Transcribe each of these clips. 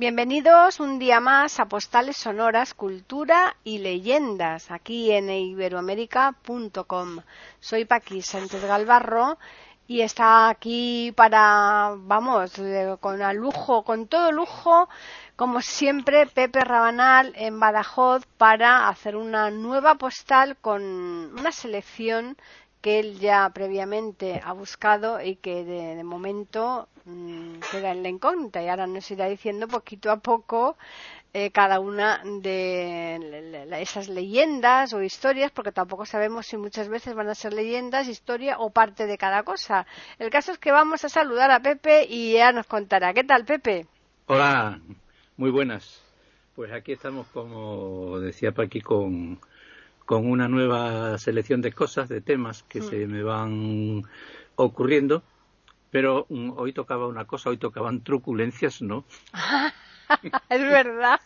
Bienvenidos un día más a Postales Sonoras, Cultura y Leyendas, aquí en iberoamérica.com. Soy Paqui Sánchez Galvarro y está aquí para, vamos, con el lujo, con todo lujo, como siempre, Pepe Rabanal en Badajoz para hacer una nueva postal con una selección que él ya previamente ha buscado y que de, momento mmm, queda en la incógnita y ahora nos irá diciendo poquito a poco eh, cada una de esas leyendas o historias, porque tampoco sabemos si muchas veces van a ser leyendas, historia o parte de cada cosa. El caso es que vamos a saludar a Pepe y ya nos contará. ¿Qué tal, Pepe? Hola, muy buenas. Pues aquí estamos, como decía Paqui, con con una nueva selección de cosas, de temas que se me van ocurriendo, pero um, hoy tocaba una cosa, hoy tocaban truculencias, ¿no? es verdad.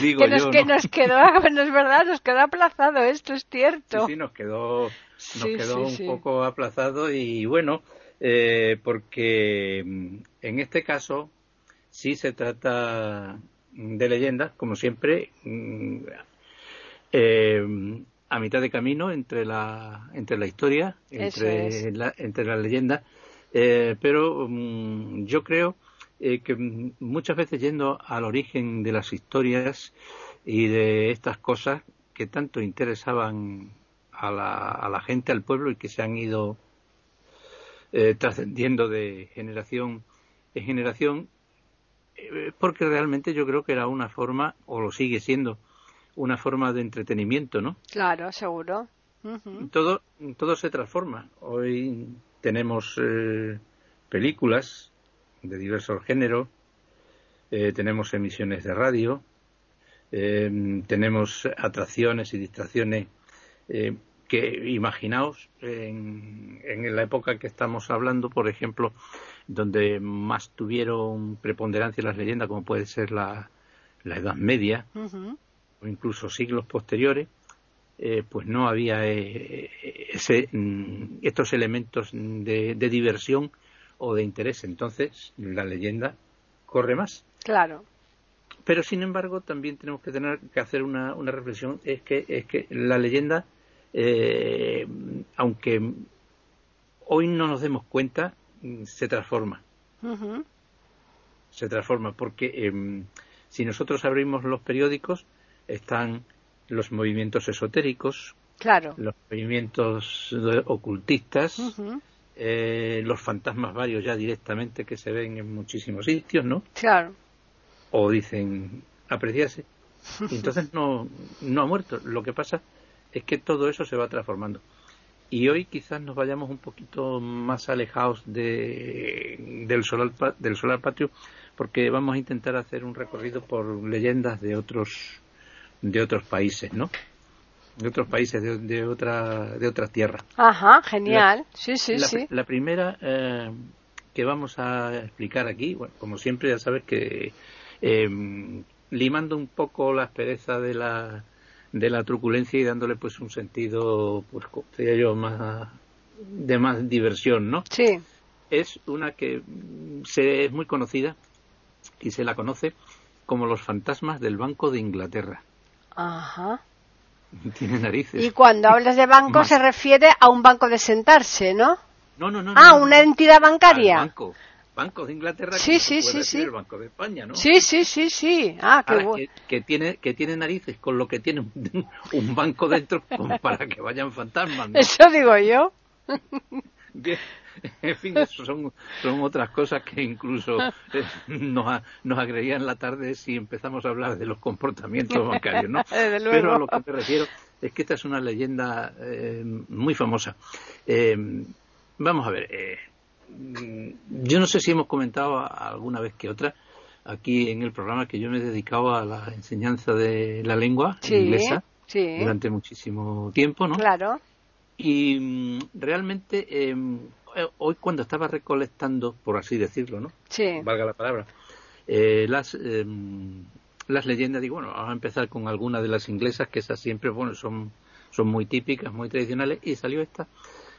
Digo que nos, yo, que ¿no? nos quedó, no es verdad, nos quedó aplazado esto, es cierto. Sí, sí, nos quedó, nos Sí, quedó sí, un poco aplazado y bueno, eh, porque mm, en este caso sí se trata de leyendas, como siempre, mm, eh, a mitad de camino entre la, entre la historia, entre, es. la, entre la leyenda, eh, pero mm, yo creo eh, que muchas veces yendo al origen de las historias y de estas cosas que tanto interesaban a la, a la gente, al pueblo y que se han ido eh, trascendiendo de generación en generación, eh, porque realmente yo creo que era una forma, o lo sigue siendo, una forma de entretenimiento, ¿no? Claro, seguro. Todo, todo se transforma. Hoy tenemos eh, películas de diversos géneros, eh, tenemos emisiones de radio, eh, tenemos atracciones y distracciones eh, que, imaginaos, en, en la época que estamos hablando, por ejemplo, donde más tuvieron preponderancia las leyendas, como puede ser la, la Edad Media. O incluso siglos posteriores, eh, pues no había eh, ese, mm, estos elementos de, de diversión o de interés. Entonces, la leyenda corre más. Claro. Pero, sin embargo, también tenemos que tener que hacer una, una reflexión, es que, es que la leyenda, eh, aunque hoy no nos demos cuenta, mm, se transforma se transforma porque em, si nosotros abrimos los periódicos están los movimientos esotéricos, Claro. los movimientos ocultistas, eh, los fantasmas varios ya directamente que se ven en muchísimos sitios, ¿no? Claro. O dicen apreciarse. Y entonces no, no ha muerto. Lo que pasa es que todo eso se va transformando. Y hoy quizás nos vayamos un poquito más alejados de, del, solar, del solar patrio porque vamos a intentar hacer un recorrido por leyendas de otros de otros países, ¿no? De otros países, de, de otra de otras tierras. Ajá, genial. sí, sí, la, sí. la primera eh, que vamos a explicar aquí, bueno, como siempre ya sabes que eh, limando un poco la aspereza de la de la truculencia y dándole pues un sentido, pues como decía yo, más de más diversión, ¿no? Sí. Es una que mm, se, es muy conocida y se la conoce como los fantasmas del Banco de Inglaterra. Ajá. Tiene narices. Y cuando hablas de banco se refiere a un banco de sentarse, ¿no? No, no, no. Ah, no, una no. entidad bancaria. banco. Banco de Inglaterra. Sí, que sí, sí, sí. El Banco de España, ¿no? Sí, sí, sí, sí. Ah, qué bueno. que, que tiene que tiene narices con lo que tiene un, un banco dentro para que vayan fantasmas ¿no? Eso digo yo. Que, en fin eso son, son otras cosas que incluso eh, nos, a- nos agregarían la tarde si empezamos a hablar de los comportamientos bancarios ¿no? Pero a lo que me refiero es que esta es una leyenda eh, muy famosa Eh, vamos a ver eh, yo no sé si hemos comentado alguna vez que otra aquí en el programa que yo me he dedicado a la enseñanza de la lengua Sí, inglesa sí. durante muchísimo tiempo, ¿no? Claro. Y mm, realmente eh, hoy cuando estaba recolectando, por así decirlo, ¿no? Sí. Valga la palabra, eh, las em, las leyendas, digo, bueno, vamos a empezar con algunas de las inglesas, que esas siempre, bueno, son, son muy típicas, muy tradicionales, y salió esta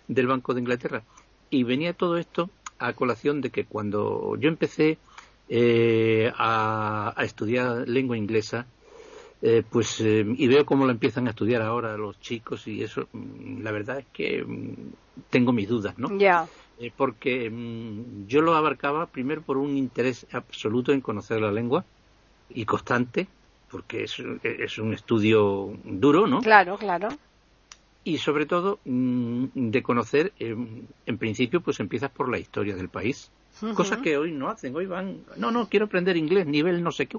del Banco de Inglaterra. Y venía todo esto a colación de que cuando yo empecé eh, a, estudiar lengua inglesa, eh, pues eh, y veo cómo lo empiezan a estudiar ahora los chicos y eso, mm, la verdad es que mm, tengo mis dudas, ¿no? Ya. porque mm, yo lo abarcaba primero por un interés absoluto en conocer la lengua y constante, porque es, es un estudio duro, ¿no? Claro, claro y sobre todo de conocer, en principio, pues empiezas por la historia del país. Cosas que hoy no hacen. Hoy van, no, no, quiero aprender inglés, nivel no sé qué.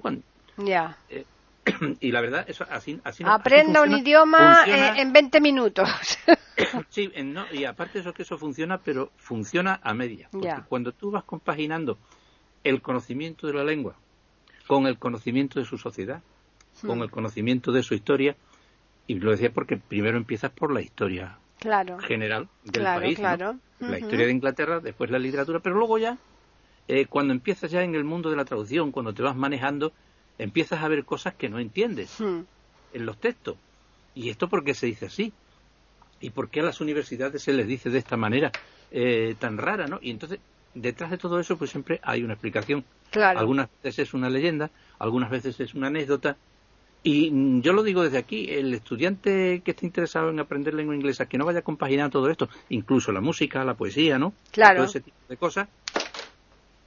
Ya. Eh, y la verdad, eso así, así Aprenda un idioma eh, en 20 minutos. sí, no, y aparte eso que eso funciona, pero funciona a media. Porque cuando tú vas compaginando el conocimiento de la lengua con el conocimiento de su sociedad, con hmm. el conocimiento de su historia, y lo decía porque primero empiezas por la historia general del país, claro. la historia de Inglaterra, después la literatura, pero luego ya, eh, cuando empiezas ya en el mundo de la traducción, cuando te vas manejando, empiezas a ver cosas que no entiendes hmm. en los textos. ¿Y esto por qué se dice así? ¿Y por qué a las universidades se les dice de esta manera eh, tan rara, no? Y entonces, detrás de todo eso, pues siempre hay una explicación. Algunas veces es una leyenda, algunas veces es una anécdota, y mm, yo lo digo desde aquí, el estudiante que esté interesado en aprender lengua inglesa, que no vaya a compaginar todo esto, incluso la música, la poesía, ¿no? Claro. Todo ese tipo de cosas,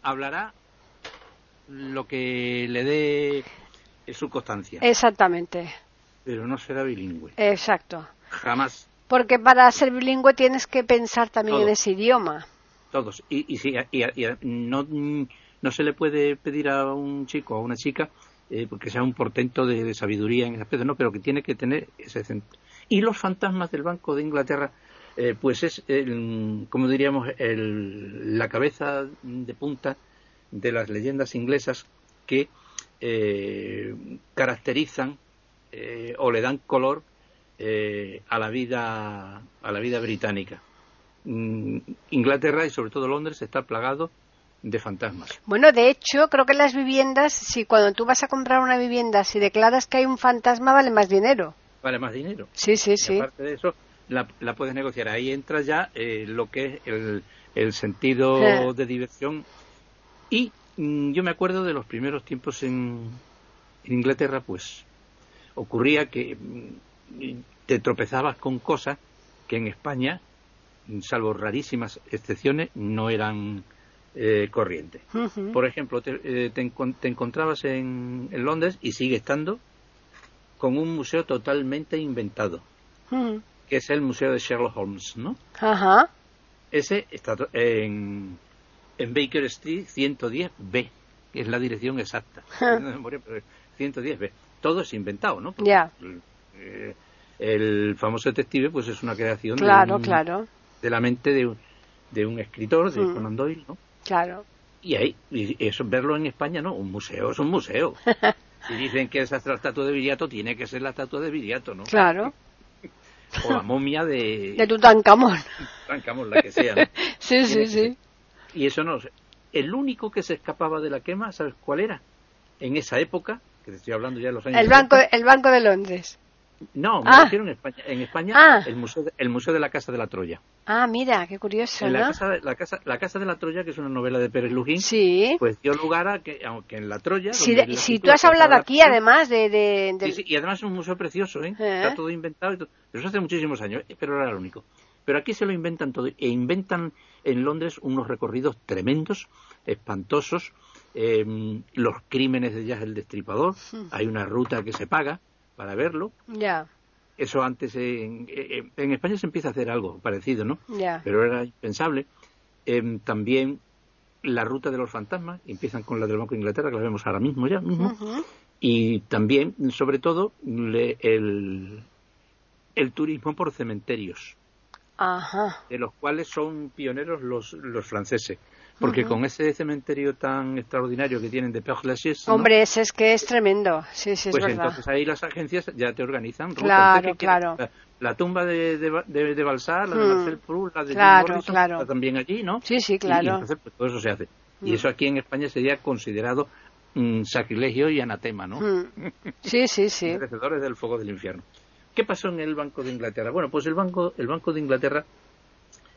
hablará lo que le dé su constancia. Exactamente. Pero no será bilingüe. Exacto. Jamás. Porque para ser bilingüe tienes que pensar también en ese idioma. Todos. Y, y, y, no, no se le puede pedir a un chico o a una chica eh, porque sea un portento de, sabiduría en ese aspecto, no, pero que tiene que tener ese centro. Y los fantasmas del Banco de Inglaterra, eh, pues es, como diríamos, la cabeza de punta de las leyendas inglesas que eh, caracterizan o le dan color a la vida a la vida británica. Mm, Inglaterra y sobre todo Londres está plagado de fantasmas. Bueno, de hecho, creo que las viviendas, si cuando tú vas a comprar una vivienda, si declaras que hay un fantasma, vale más dinero. Vale más dinero. Sí, sí, sí. aparte de eso, la, puedes negociar. Ahí entra ya eh, lo que es el, sentido de diversión. Y mm, yo me acuerdo de los primeros tiempos en, Inglaterra, pues ocurría que mm, te tropezabas con cosas que en España, salvo rarísimas excepciones, no eran eh, corriente. Por ejemplo, te, eh, encontrabas en, Londres y sigue estando con un museo totalmente inventado, que es el Museo de Sherlock Holmes, ¿no? Ajá. Ese está en, en Baker Street 110B, que es la dirección exacta. 110B. Todo es inventado, ¿no? Ya. Eh, el famoso detective, pues es una creación claro, de, claro. de la mente de, de un escritor, de Conan Doyle, ¿no? Claro. Y ahí, y eso verlo en España, no, un museo es un museo. si dicen que esa es la estatua de Viriato, tiene que ser la estatua de Viriato, ¿no? Claro. O la momia de... De Tutankamón. Tutankamón, la que sea, ¿no? sí, sí, sí. Y eso no, el único que se escapaba de la quema, ¿sabes cuál era? En esa época, que te estoy hablando ya de los años... El banco, el banco de Londres. No, me ah. en España. En España, ah. el, museo de, el Museo de la Casa de la Troya. Ah, mira, qué curioso, la, casa de, la, casa, la Casa de la Troya, que es una novela de Pérez Lujín, sí. pues dio lugar a que, aunque en la Troya... Si, tú has hablado aquí, además, de... de, Sí, y además es un museo precioso, ¿eh? ¿eh? Está todo inventado, y todo. pero eso hace muchísimos años, ¿eh? pero era lo único. Pero aquí se lo inventan todo, e inventan en Londres unos recorridos tremendos, espantosos, em, los crímenes de Jazz el Destripador, hmm. hay una ruta que se paga para verlo. Ya. Eso antes en, en, España se empieza a hacer algo parecido, ¿no? Pero era impensable. Em, también la ruta de los fantasmas, empiezan con la del Banco de Inglaterra, que la vemos ahora mismo ya mismo. Y también, sobre todo, el, el turismo por cementerios. Ajá. De los cuales son pioneros los, los franceses. porque con ese cementerio tan extraordinario que tienen de Père Lachaise, Hombre, ese es que es tremendo. Sí, sí, es pues verdad. entonces ahí las agencias ya te organizan. rutas. Claro. La, la tumba de, de, de, de Balsar, la de Mm. Marcel Proust, la de Claro, Morrison, claro. está también allí, ¿no? Sí, sí, claro. Y, entonces pues, todo eso se hace. Y Mm. eso aquí en España sería considerado mm, sacrilegio y anatema, ¿no? Mm. Sí, sí, sí. merecedores del fuego del infierno. ¿Qué pasó en el Banco de Inglaterra? Bueno, pues el Banco, el Banco de Inglaterra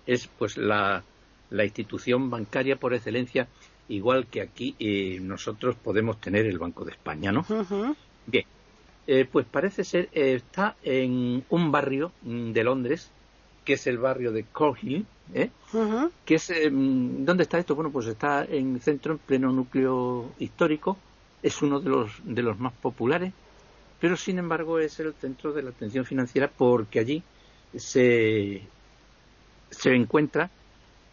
es pues la, la institución bancaria por excelencia, igual que aquí eh, nosotros podemos tener el Banco de España, ¿no? Bien, eh, pues parece ser, eh, está en un barrio mm, de Londres, que es el barrio de Cornhill, ¿eh? Que es mm, ¿dónde está esto? Bueno, pues está en el centro, en pleno núcleo histórico, es uno de los de los más populares, pero sin embargo es el centro de la atención financiera porque allí se se encuentra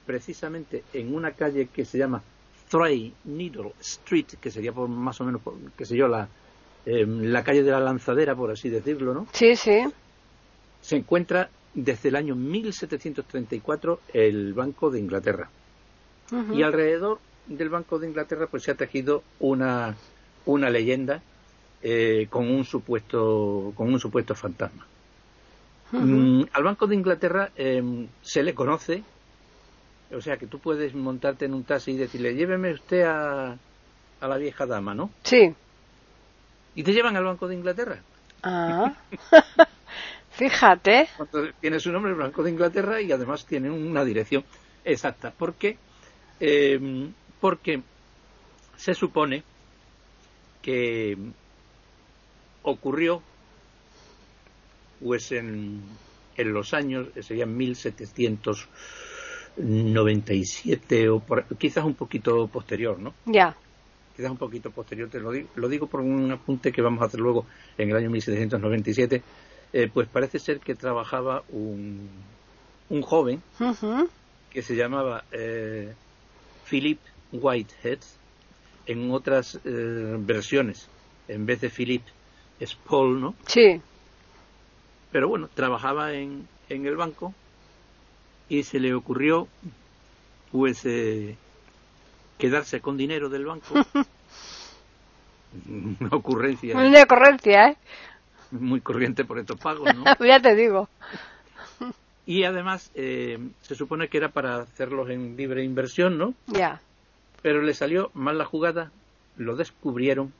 precisamente en una calle que se llama Three Needle Street, que sería por más o menos, por, qué sé yo, la eh, la calle de la lanzadera, por así decirlo, ¿no? Sí, sí. se encuentra desde el año 1734 el Banco de Inglaterra. Y alrededor del Banco de Inglaterra pues se ha tejido una, una leyenda eh, con un supuesto con un supuesto fantasma. Mm, al Banco de Inglaterra eh, se le conoce, o sea que tú puedes montarte en un taxi y decirle lléveme usted a, a la vieja dama, ¿no? Sí. Y te llevan al Banco de Inglaterra. Ah. Fíjate. Tiene su nombre el Banco de Inglaterra y además tiene una dirección exacta. ¿Por qué? Eh, porque se supone que ocurrió pues en, en los años, serían 1797 o por- quizás un poquito posterior, ¿no? Ya. quizás un poquito posterior, te lo digo, lo digo por un apunte que vamos a hacer luego en el año 1797, eh, pues parece ser que trabajaba un, un joven que se llamaba eh, Philip Whitehead, en otras eh, versiones, en vez de Philip es Paul, ¿no? Sí. Pero bueno, trabajaba en, en el banco y se le ocurrió pues eh, quedarse con dinero del banco. Una ocurrencia Una ocurrencia, ¿eh? muy corriente por estos pagos, ¿no? ya te digo. Y además eh, se supone que era para hacerlos en libre inversión, ¿no? Ya. Pero le salió mal la jugada, lo descubrieron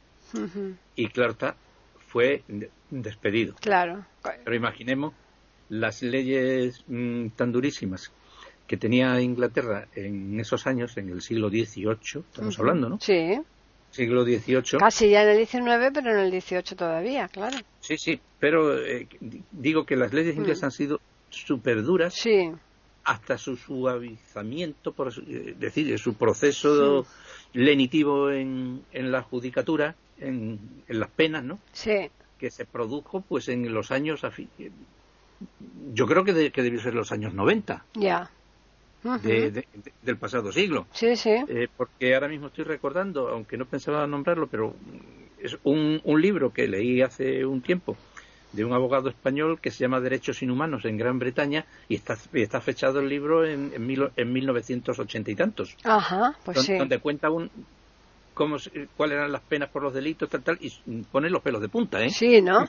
y claro está, fue de- despedido. Claro. Pero imaginemos las leyes mm, tan durísimas que tenía Inglaterra en esos años, en el siglo XVIII, estamos hablando, ¿no? Sí. Siglo XVIII. Casi ya en el 19, pero en el 18 todavía, claro. Sí, sí, pero eh, di- digo que las leyes inglesas han sido súper duras Sí. hasta su suavizamiento, por eh, decir, su proceso lenitivo en, en la judicatura, en, en las penas, ¿no? Sí. Que se produjo, pues, en los años, yo creo que, de- que debió ser los años 90 Ya. De- de- de- del pasado siglo. Sí, sí. Eh, porque ahora mismo estoy recordando, aunque no pensaba nombrarlo, pero es un, un libro que leí hace un tiempo de un abogado español que se llama Derechos Inhumanos en Gran Bretaña y está, fechado el libro en, en, mil- en 1980 y tantos, Ajá, pues sí. donde cuenta un cómo, se- cuáles eran las penas por los delitos, tal, tal, y s- pone los pelos de punta, ¿eh? Sí, ¿no?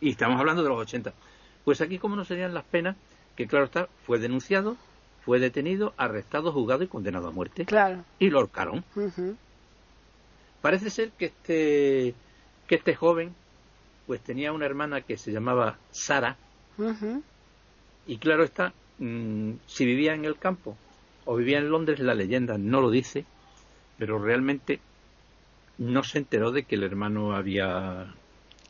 Y estamos hablando de los 80. Pues aquí, ¿cómo no serían las penas? Que claro está, fue denunciado, fue detenido, arrestado, juzgado y condenado a muerte. Claro. Y lo ahorcaron. Parece ser que este, que este joven pues tenía una hermana que se llamaba Sara y claro está, mm, si vivía en el campo o vivía en Londres, la leyenda no lo dice, pero realmente no se enteró de que el hermano había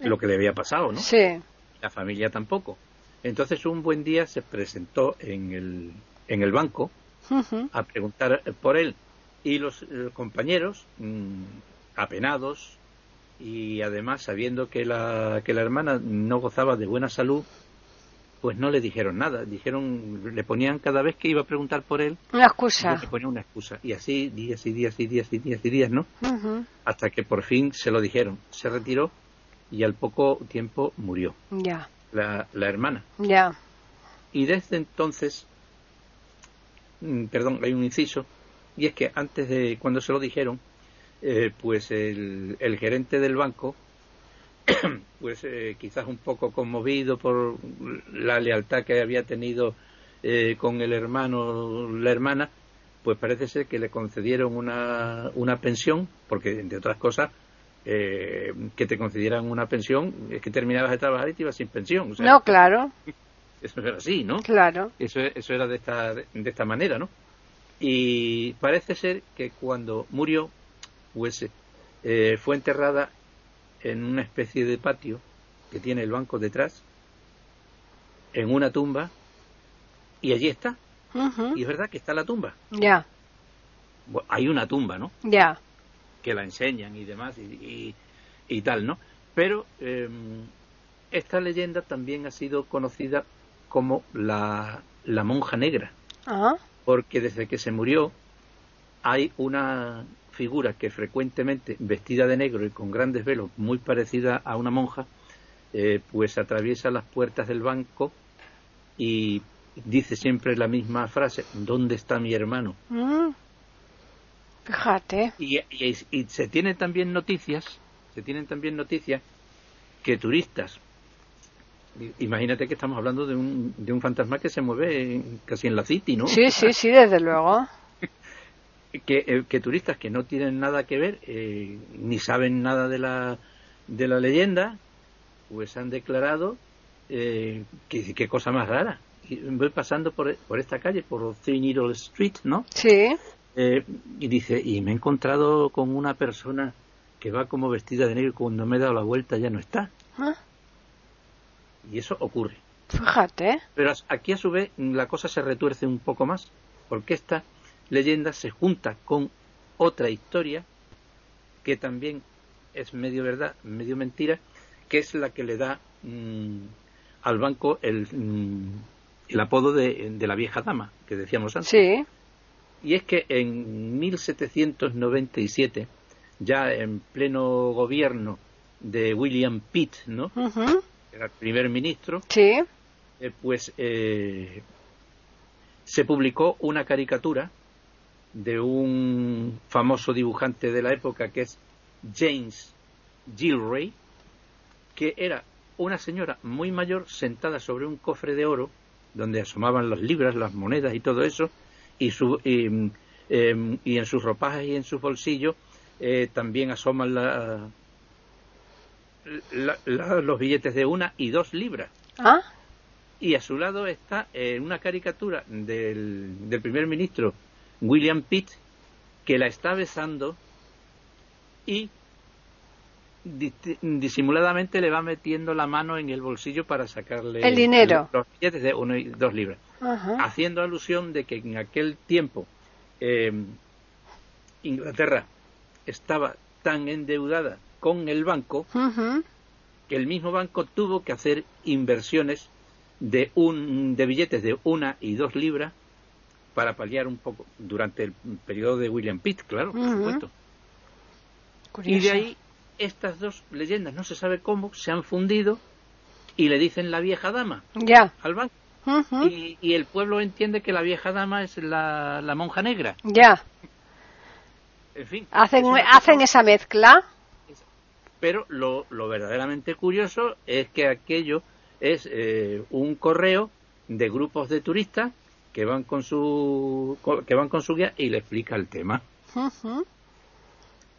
lo que le había pasado, ¿no? Sí. La familia tampoco. Entonces un buen día se presentó en el, en el banco a preguntar por él. Y los compañeros, mm, apenados y además sabiendo que la, que la hermana no gozaba de buena salud, pues no le dijeron nada. Dijeron, le ponían cada vez que iba a preguntar por él, Una excusa. le ponían una excusa. Y así, días y días y días y días y días, ¿no? Hasta que por fin se lo dijeron. Se retiró y al poco tiempo murió Ya. la, la hermana. Ya. Y desde entonces, mm, perdón, hay un inciso, Y es que antes de cuando se lo dijeron, eh, pues el, el, gerente del banco, pues eh, quizás un poco conmovido por la lealtad que había tenido eh, con el hermano, la hermana, pues parece ser que le concedieron una, una pensión, porque entre otras cosas, eh, que te concedieran una pensión, es que terminabas de trabajar y te ibas sin pensión. O sea, no, claro. Eso era así, ¿no? Claro. Eso, eso era de esta, de esta manera, ¿no? Y parece ser que cuando murió, pues eh, fue enterrada en una especie de patio que tiene el banco detrás, en una tumba, y allí está. Y es verdad que está la tumba. Ya, Bueno, hay una tumba, ¿no? ya. Que la enseñan y demás y, y- y tal, ¿no? Pero eh, esta leyenda también ha sido conocida como la, la monja negra, Ah, porque desde que se murió hay una figura que frecuentemente vestida de negro y con grandes velos, muy parecida a una monja, eh, pues atraviesa las puertas del banco y dice siempre la misma frase, ¿dónde está mi hermano? mm. Fíjate. Y, y- y se tienen también noticias, se tienen también noticias que turistas, imagínate que estamos hablando de un, de un fantasma que se mueve en- casi en la City, ¿no? Sí, sí, sí, desde luego. que, eh, que turistas que no tienen nada que ver eh, ni saben nada de la, de la leyenda, pues han declarado eh, que qué cosa más rara. Y voy pasando por, por esta calle, por Three Needle Street, ¿no? Sí. Eh, y dice, y me he encontrado con una persona que va como vestida de negro y cuando me he dado la vuelta ya no está. Ah, Y eso ocurre. Fíjate. Pero aquí a su vez la cosa se retuerce un poco más, porque esta leyenda se junta con otra historia que también es medio verdad, medio mentira, que es la que le da mm, al banco el, mm, el apodo de, de la vieja dama, que decíamos antes. Sí. Y es que en 1797, ya en pleno gobierno de William Pitt, ¿no? Que era el primer ministro, Sí. eh, pues eh, se publicó una caricatura de un famoso dibujante de la época que es James Gilray, que era una señora muy mayor sentada sobre un cofre de oro donde asomaban las libras, las monedas y todo eso, y, su, y, em, y en sus ropajes y en sus bolsillos eh, también asoman la- la- la- los billetes de una y dos libras. Ah, y a su lado está eh, una caricatura del, del primer ministro William Pitt que la está besando y dis- disimuladamente le va metiendo la mano en el bolsillo para sacarle El dinero. los billetes de uno y dos libras ajá. haciendo alusión de que en aquel tiempo eh, Inglaterra estaba tan endeudada con el banco que el mismo banco tuvo que hacer inversiones de un de billetes de una y dos libras para paliar un poco durante el periodo de William Pitt, claro, por supuesto. Curioso. Y de ahí estas dos leyendas, no se sabe cómo, se han fundido y le dicen la vieja dama Ya. al banco. Ujú. Y, y el pueblo entiende que la vieja dama es la, la monja negra. Ya. En fin. Hacen, es hacen esa mezcla. Pero lo, lo verdaderamente curioso es que aquello es eh, un correo de grupos de turistas que van con su que van con su guía y le explica el tema.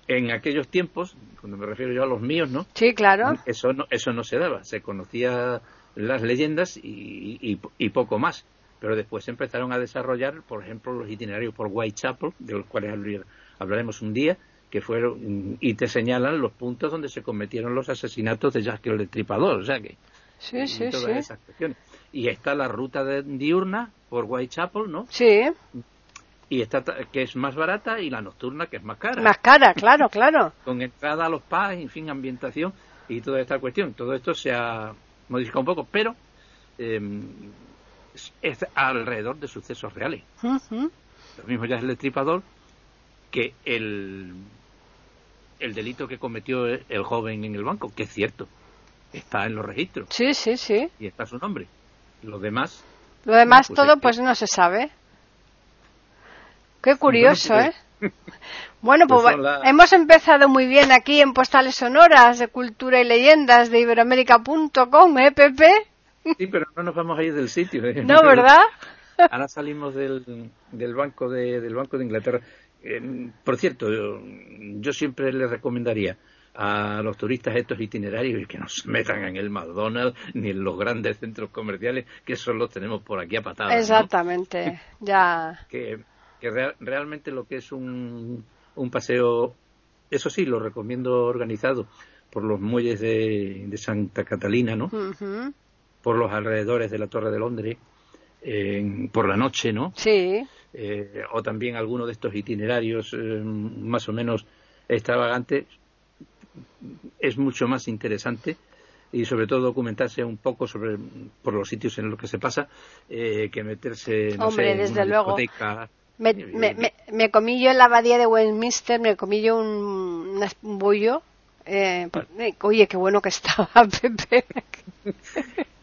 En aquellos tiempos, cuando me refiero yo a los míos, ¿no? Sí, claro. Eso no eso no se daba, se conocía las leyendas y, y- y poco más. Pero después se empezaron a desarrollar, por ejemplo, los itinerarios por Whitechapel, de los cuales habl- hablaremos un día, que fueron y te señalan los puntos donde se cometieron los asesinatos de Jack el Destripador, o sea que Sí, sí, todas sí. esas cuestiones. Y está la ruta de- diurna por Whitechapel, ¿no? Sí. Y está que es más barata y la nocturna que es más cara, Más cara, claro, claro. con entrada a los pubs, en fin, ambientación y toda esta cuestión. Todo esto se ha modificado un poco, pero eh, es- alrededor de sucesos reales. Ujú. Lo mismo ya es el destripador que el, el delito que cometió el joven en el banco, que es cierto, está en los registros Sí, sí, sí. y está su nombre. Los demás, Lo demás Pues todo pues no se sabe. Qué curioso, Bueno, ¿eh? Bueno, pues, pues hemos empezado muy bien aquí en Postales Sonoras de Cultura y Leyendas de Iberoamérica.com, ¿eh, Pepe? Sí, pero no nos vamos a ir del sitio. ¿eh? No, ¿verdad? Ahora salimos del, del banco de del banco de Inglaterra. Eh, por cierto, yo, yo siempre les recomendaría a los turistas estos itinerarios que no se metan en el McDonald's ni en los grandes centros comerciales que eso los tenemos por aquí a patadas. ¿no? Exactamente, ya. Que, que real- realmente lo que es un, un paseo, eso sí, lo recomiendo organizado por los muelles de, de Santa Catalina, ¿no? Por los alrededores de la Torre de Londres, por la noche, ¿no? Sí, Eh, o también alguno de estos itinerarios eh, más o menos extravagantes, es mucho más interesante y sobre todo documentarse un poco sobre por los sitios en los que se pasa eh, que meterse no Hombre, sé, en desde una luego. discoteca. me, me, me, me comí yo en la abadía de Westminster, me comí yo un, un. Eh, por- eh, oye, qué bueno que estaba, Pepe.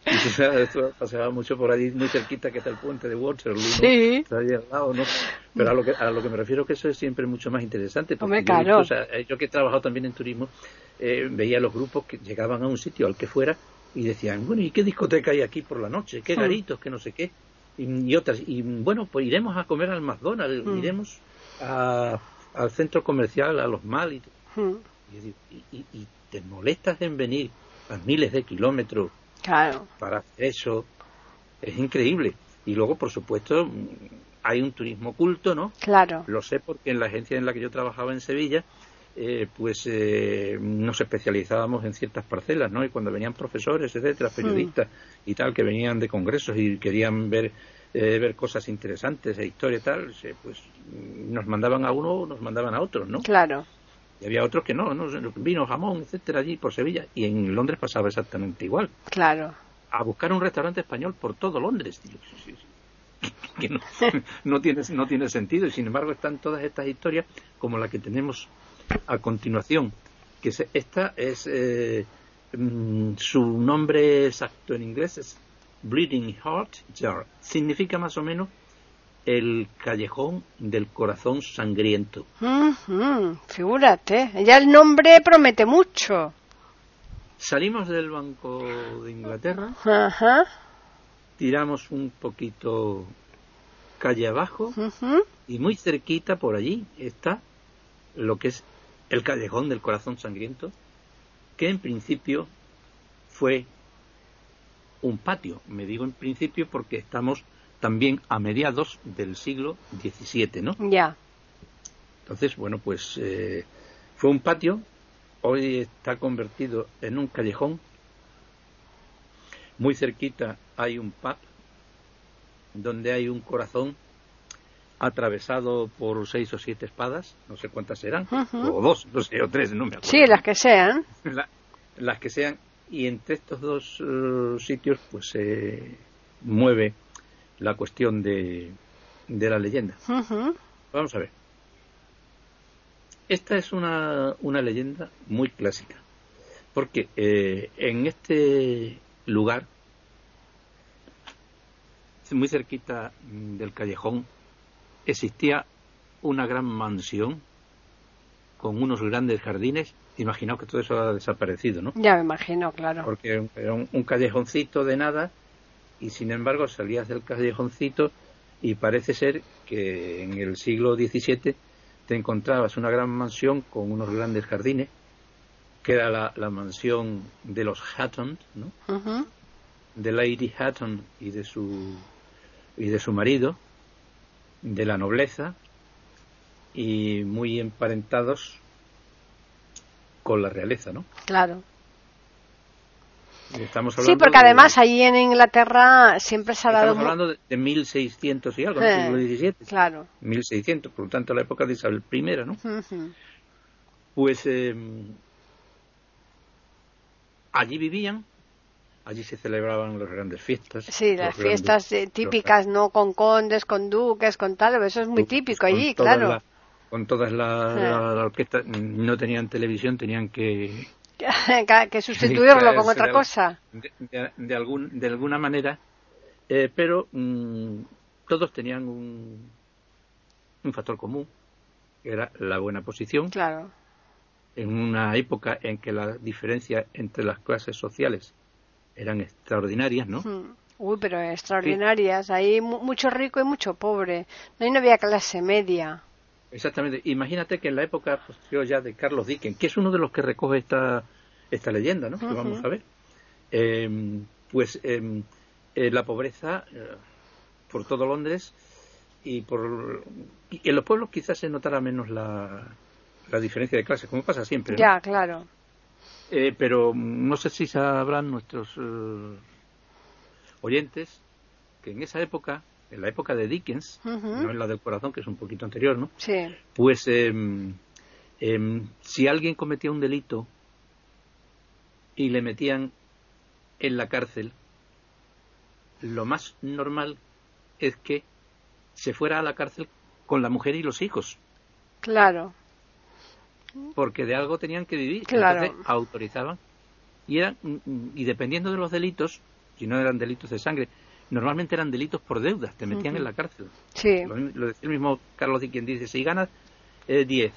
Y esto pasaba mucho por allí, muy cerquita que está el puente de Waterloo, ¿no? Sí. Está ahí al lado, ¿no? Pero a lo, que, a lo que me refiero que eso es siempre mucho más interesante. porque Hombre, yo he visto, claro. o sea, eh, yo que he trabajado también en turismo, eh, veía los grupos que llegaban a un sitio, al que fuera, y decían, bueno, ¿y qué discoteca hay aquí por la noche? ¿Qué Mm. garitos? ¿Qué no sé qué? Y, y otras, y bueno, pues iremos a comer al McDonald's, Mm. iremos a- al centro comercial, a los mal y Mm, y, digo, "¿Y- y- y te molestas en venir a miles de kilómetros Claro, para hacer eso es increíble. Y luego, por supuesto, hay un turismo oculto, ¿no? claro. Lo sé porque en la agencia en la que yo trabajaba en Sevilla, eh, pues eh, nos especializábamos en ciertas parcelas, ¿no? Y cuando venían profesores, etcétera, periodistas y tal, que venían de congresos y querían ver eh, ver cosas interesantes e historia y tal, pues nos mandaban a uno o nos mandaban a otros, ¿no? Claro. Y había otros que no, ¿no? Vino, jamón, etcétera, allí por Sevilla. Y en Londres pasaba exactamente igual. Claro. A buscar un restaurante español por todo Londres. Digo, sí, sí, sí. Que no, no, tiene, no tiene sentido. Y sin embargo están todas estas historias como la que tenemos a continuación. Que se- esta es... eh, mm, su nombre exacto en inglés es Bleeding Heart Jar. Significa más o menos el callejón del corazón sangriento. Ujú, Figúrate, ya el nombre promete mucho. Salimos del Banco de Inglaterra, Ajá. tiramos un poquito calle abajo y muy cerquita por allí está lo que es el callejón del corazón sangriento, que en principio fue un patio. Me digo en principio porque estamos también a mediados del siglo XVII, ¿no? Ya. Entonces, bueno, pues eh, fue un patio, hoy está convertido en un callejón. Muy cerquita hay un pub donde hay un corazón atravesado por seis o siete espadas, no sé cuántas serán, o dos, no sé, o tres, no me acuerdo. Sí, las que sean. La- las que sean. Y entre estos dos eh, sitios, pues se mueve la cuestión de, de la leyenda. Vamos a ver. Esta es una, una leyenda muy clásica, porque eh, en este lugar, muy cerquita mm, del callejón, existía una gran mansión con unos grandes jardines. Imaginaos que todo eso ha desaparecido, ¿no? Ya me imagino, claro. porque era un, un callejoncito de nada y sin embargo salías del callejoncito y parece ser que en el siglo XVII te encontrabas una gran mansión con unos grandes jardines que era la, la mansión de los Hatton, ¿no? De Lady Hatton y de su y de su marido, de la nobleza y muy emparentados con la realeza, ¿no? Claro. Estamos Sí, hablando porque de- además allí en Inglaterra siempre se ha dado... Estamos hablando de, de 1600 y algo. Eh, siglo XVII. Claro. 1600, por lo tanto la época de Isabel I, ¿no? Pues eh, allí vivían, allí se celebraban las grandes fiestas. Sí, las grandes- fiestas eh, los- típicas, ¿no? Con condes, con duques, con tal, eso es muy típico allí, claro. con todas las Sí. la, la orquesta no tenían televisión, tenían que que sustituirlo con distraerse otra de- cosa. de, algún, de alguna manera, eh, pero mm, todos tenían un, un factor común, que era la buena posición. Claro. En una época en que las diferencias entre las clases sociales eran extraordinarias, ¿no? Mm. Uy, pero extraordinarias. Hay mucho rico y mucho pobre. No, no había clase media. Exactamente. Imagínate que en la época posterior ya de Carlos Dickens, que es uno de los que recoge esta, esta leyenda, ¿no? Que vamos a ver. Em, pues em, eh, la pobreza eh, por todo Londres y por en los pueblos quizás se notara menos la, la diferencia de clases, como pasa siempre. Ya, claro. Eh, pero no sé si sabrán nuestros oyentes que en esa época en la época de Dickens, no en la del corazón, que es un poquito anterior, ¿no? Sí. Pues em, em, si alguien cometía un delito y le metían en la cárcel, lo más normal es que se fuera a la cárcel con la mujer y los hijos. Claro. Porque de algo tenían que vivir. Claro. Entonces autorizaban. Y, eran, y dependiendo de los delitos, si no eran delitos de sangre, normalmente eran delitos por deudas, te metían en la cárcel. Sí. Lo, decía el mismo Carlos Di quien dice, si ganas eh, 10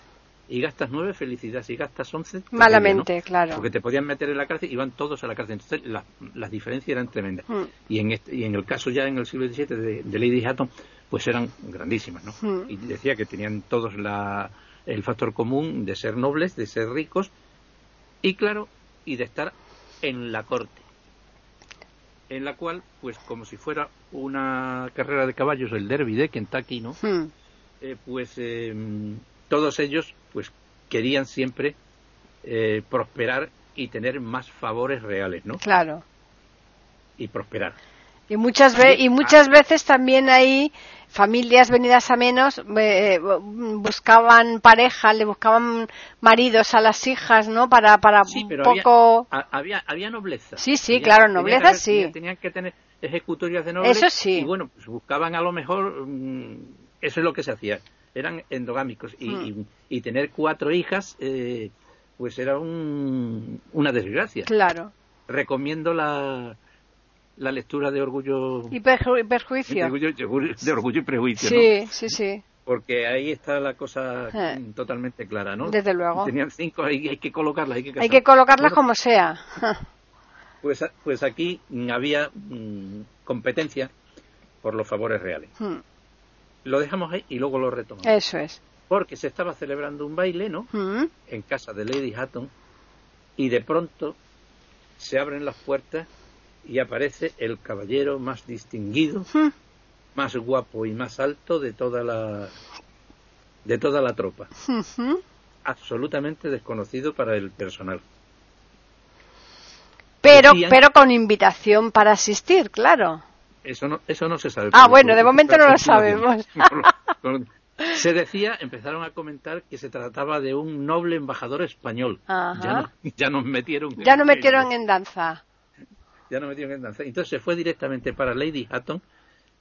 y gastas 9, felicidad, si gastas 11... Malamente, claro. Porque te podían meter en la cárcel y van todos a la cárcel. Entonces las diferencias eran tremendas. Mm. Y, en este, y en el caso ya en el siglo XVII de, Lady Hatton, pues eran grandísimas, ¿no? Mm. Y decía que tenían todos la, el factor común de ser nobles, de ser ricos y claro, y de estar en la corte en la cual, pues como si fuera una carrera de caballos, el derby de Kentucky, ¿no? Hmm. Eh, pues em, todos ellos, pues querían siempre eh, prosperar y tener más favores reales, ¿no? Claro. Y prosperar. Y muchas, y muchas veces también hay familias venidas a menos eh, buscaban pareja, le buscaban maridos a las hijas, ¿no? Para, para un poco... Había, había, nobleza. Sí, sí, claro, nobleza sí. Tenían, que tener ejecutorias de nobles. Eso sí. Y bueno, pues buscaban a lo mejor... Mm, eso es lo que se hacía. Eran endogámicos. Y, mm. y, tener cuatro hijas, eh, pues era un, una desgracia. Claro. Recomiendo la la lectura de orgullo y, perjuicio. De orgullo, y prejuicio. Sí, sí, sí. Porque ahí está la cosa eh. totalmente clara, ¿no? Desde luego. Tenían cinco, hay, hay que colocarlas, hay que Hay que colocarlas como sea. pues, pues aquí había mm, competencia por los favores reales. Hmm. Lo dejamos ahí y luego lo retomamos. Eso es. Porque se estaba celebrando un baile, ¿no? Hmm. En casa de Lady Hatton y de pronto se abren las puertas y aparece el caballero más distinguido, hmm. más guapo y más alto de toda la de toda la tropa. Absolutamente desconocido para el personal. Pero, pero con invitación para asistir, claro. Eso no, eso no se sabe. Ah, bueno, de momento no lo sabemos. Se decía, empezaron a comentar que se trataba de un noble embajador español. Ya, ya nos metieron. Ya nos metieron en danza ya no metieron en danza. Entonces se fue directamente para Lady Hatton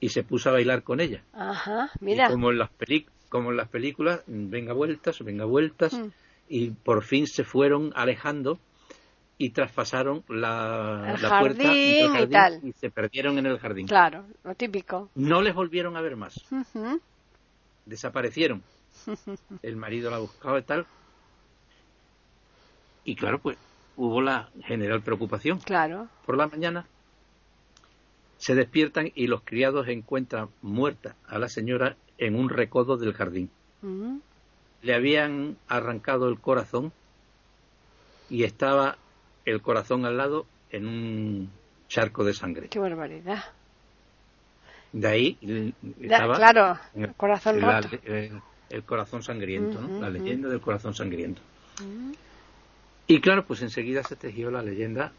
y se puso a bailar con ella. Ajá, mira. como en las, como en las películas, venga vueltas, venga vueltas, mm. y por fin se fueron alejando y traspasaron la, puerta y, y, se perdieron en el jardín. Claro, lo típico. No les volvieron a ver más. Desaparecieron. El marido la buscaba y tal. Y claro, pues hubo la general preocupación. Claro. Por la mañana se despiertan y los criados encuentran muerta a la señora en un recodo del jardín. Mm. Le habían arrancado el corazón y estaba el corazón al lado en un charco de sangre. ¡Qué barbaridad! De ahí estaba claro, el corazón roto. El, corazón sangriento, ¿no? La leyenda del corazón sangriento. Y claro, pues enseguida se tejió la leyenda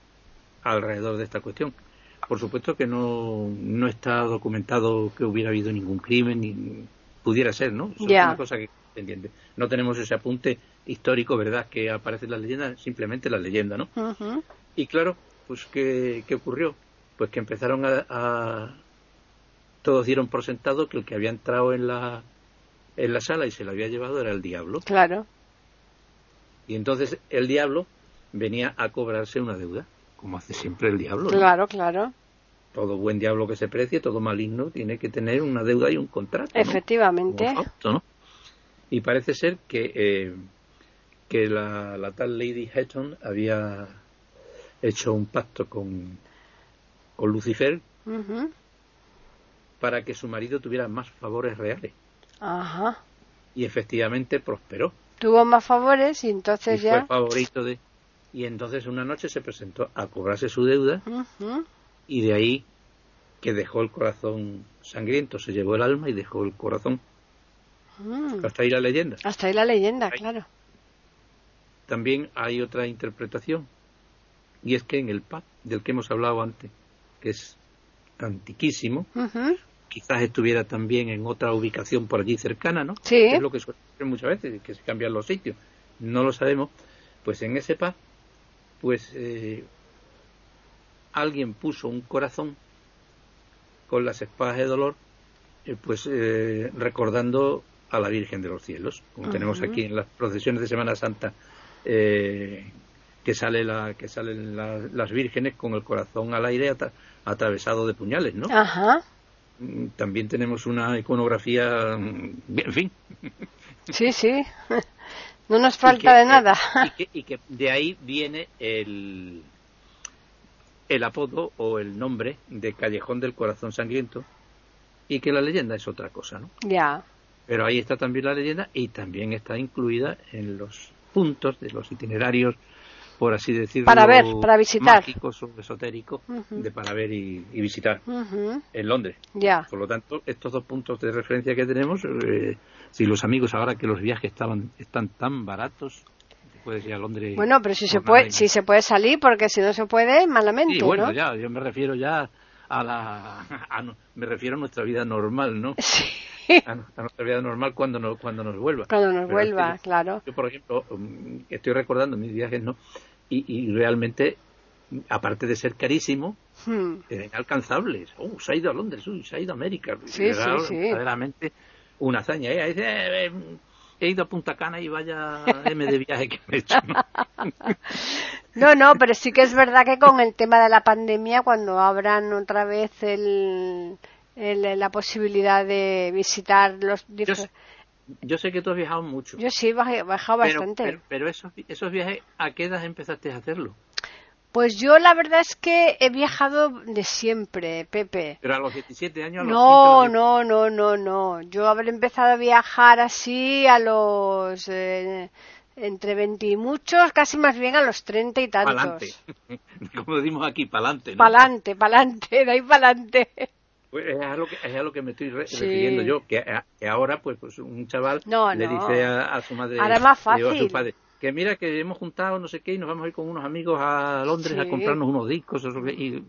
alrededor de esta cuestión. Por supuesto que no, no está documentado que hubiera habido ningún crimen, ni pudiera ser, ¿no? es una cosa que pendiente. No tenemos ese apunte histórico, ¿verdad? Que aparece en la leyenda, simplemente la leyenda, ¿no? Y claro, pues ¿qué, ¿qué, ocurrió? Pues que empezaron a, Todos dieron por sentado que el que había entrado en la, en la sala y se lo había llevado era el diablo. Claro. Y entonces el diablo venía a cobrarse una deuda, como hace siempre el diablo. Claro, claro. Todo buen diablo que se precie, todo maligno, tiene que tener una deuda y un contrato. Efectivamente. ¿no? Y parece ser que, eh, que la, la, tal Lady Hatton había hecho un pacto con, con Lucifer para que su marido tuviera más favores reales. Ajá. Y efectivamente prosperó. Tuvo más favores y entonces y ya. Fue favorito de. Y entonces una noche se presentó a cobrarse su deuda y de ahí que dejó el corazón sangriento, se llevó el alma y dejó el corazón. Mm. Hasta ahí la leyenda. Hasta ahí la leyenda, claro. También hay otra interpretación y es que en el pacto del que hemos hablado antes, que es antiquísimo, quizás estuviera también en otra ubicación por allí cercana, ¿no? Sí. Es lo que suele muchas veces, que se cambian los sitios. No lo sabemos. Pues en ese paz, pues eh, alguien puso un corazón con las espadas de dolor, eh, pues eh, recordando a la Virgen de los Cielos, como tenemos aquí en las procesiones de Semana Santa, eh, que sale la, que salen la, las vírgenes con el corazón al aire atravesado de puñales, ¿no? Ajá. También tenemos una iconografía, en fin. Sí, sí. No nos falta de nada. Y que, y que, de ahí viene el, el apodo o el nombre de Callejón del Corazón Sangriento y que la leyenda es otra cosa, ¿no? Ya. Pero ahí está también la leyenda y también está incluida en los puntos de los itinerarios, por así decirlo, para ver, para visitar, mágicos o esotéricos uh -huh. de para ver y, y visitar uh -huh. en Londres. Ya. Por lo tanto, estos dos puntos de referencia que tenemos, eh, si los amigos ahora que los viajes estaban están tan baratos, puedes ir a Londres. Bueno, pero si se puede, si se puede salir, porque si no se puede, malamente. Sí, bueno, ¿no? ya, yo me refiero ya a la, a, me refiero a nuestra vida normal, ¿no? Sí. A, a, nuestra vida normal cuando nos, cuando nos vuelva. Cuando nos Pero vuelva, claro. Yo, por ejemplo, um, estoy recordando mis viajes, ¿no? Y, y realmente, aparte de ser carísimo, Hmm. eran inalcanzables. Oh, se ha ido a Londres, uy, se ha ido a América. Sí, Era sí, sí. verdaderamente una hazaña. Ella dice, eh, eh, he ido a Punta Cana y vaya M de viaje que me he hecho. ¿no? No, no, pero sí que es verdad que con el tema de la pandemia, cuando abran otra vez el, el- la posibilidad de visitar los yo sé que tú has viajado mucho. Yo sí he pero, bastante. pero, pero esos, esos viajes, ¿a qué edad empezaste a hacerlo? Pues yo la verdad es que he viajado de siempre, Pepe. Pero a los 17 años, a los No, 15, a los no, no, no, no. Yo habré empezado a viajar así a los eh, entre 20 y muchos, casi más bien a los 30 y Pa'lante. tantos. Como decimos aquí, pa'lante. ¿no? Pa'lante, pa'lante, de ahí pa'lante. Pues es a lo que, es a lo que me estoy re- Sí. refiriendo yo, que, a- que ahora pues, pues un chaval No, le no. dice a, a su madre, Ahora es más le digo a su fácil. padre, que mira que hemos juntado no sé qué y nos vamos a ir con unos amigos a Londres Sí. a comprarnos unos discos y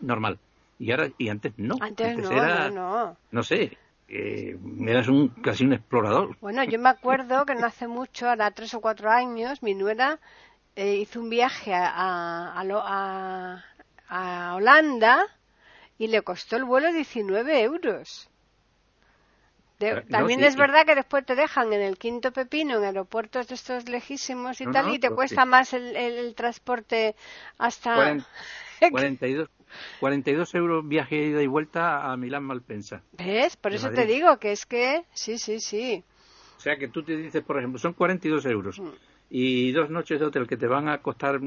normal. Y ahora y antes no. Antes no, era, no, no. sé, eh, eras un casi un explorador. Bueno, yo me acuerdo que no hace mucho, ahora tres o cuatro años, mi nuera eh, hizo un viaje a, a, a- a Holanda y le costó el vuelo 19 euros. De- no, también sí, es verdad que después te dejan en el quinto pepino en aeropuertos de estos lejísimos y No, tal no, y te cuesta sí. más el, el- el transporte hasta... Cuaren- 42, 42 euros viaje de ida y vuelta a Milán Malpensa. ¿Ves? Por eso te digo que es que... Sí, sí, sí. O sea que tú te dices, por ejemplo, son 42 euros Mm. y dos noches de hotel que te van a costar,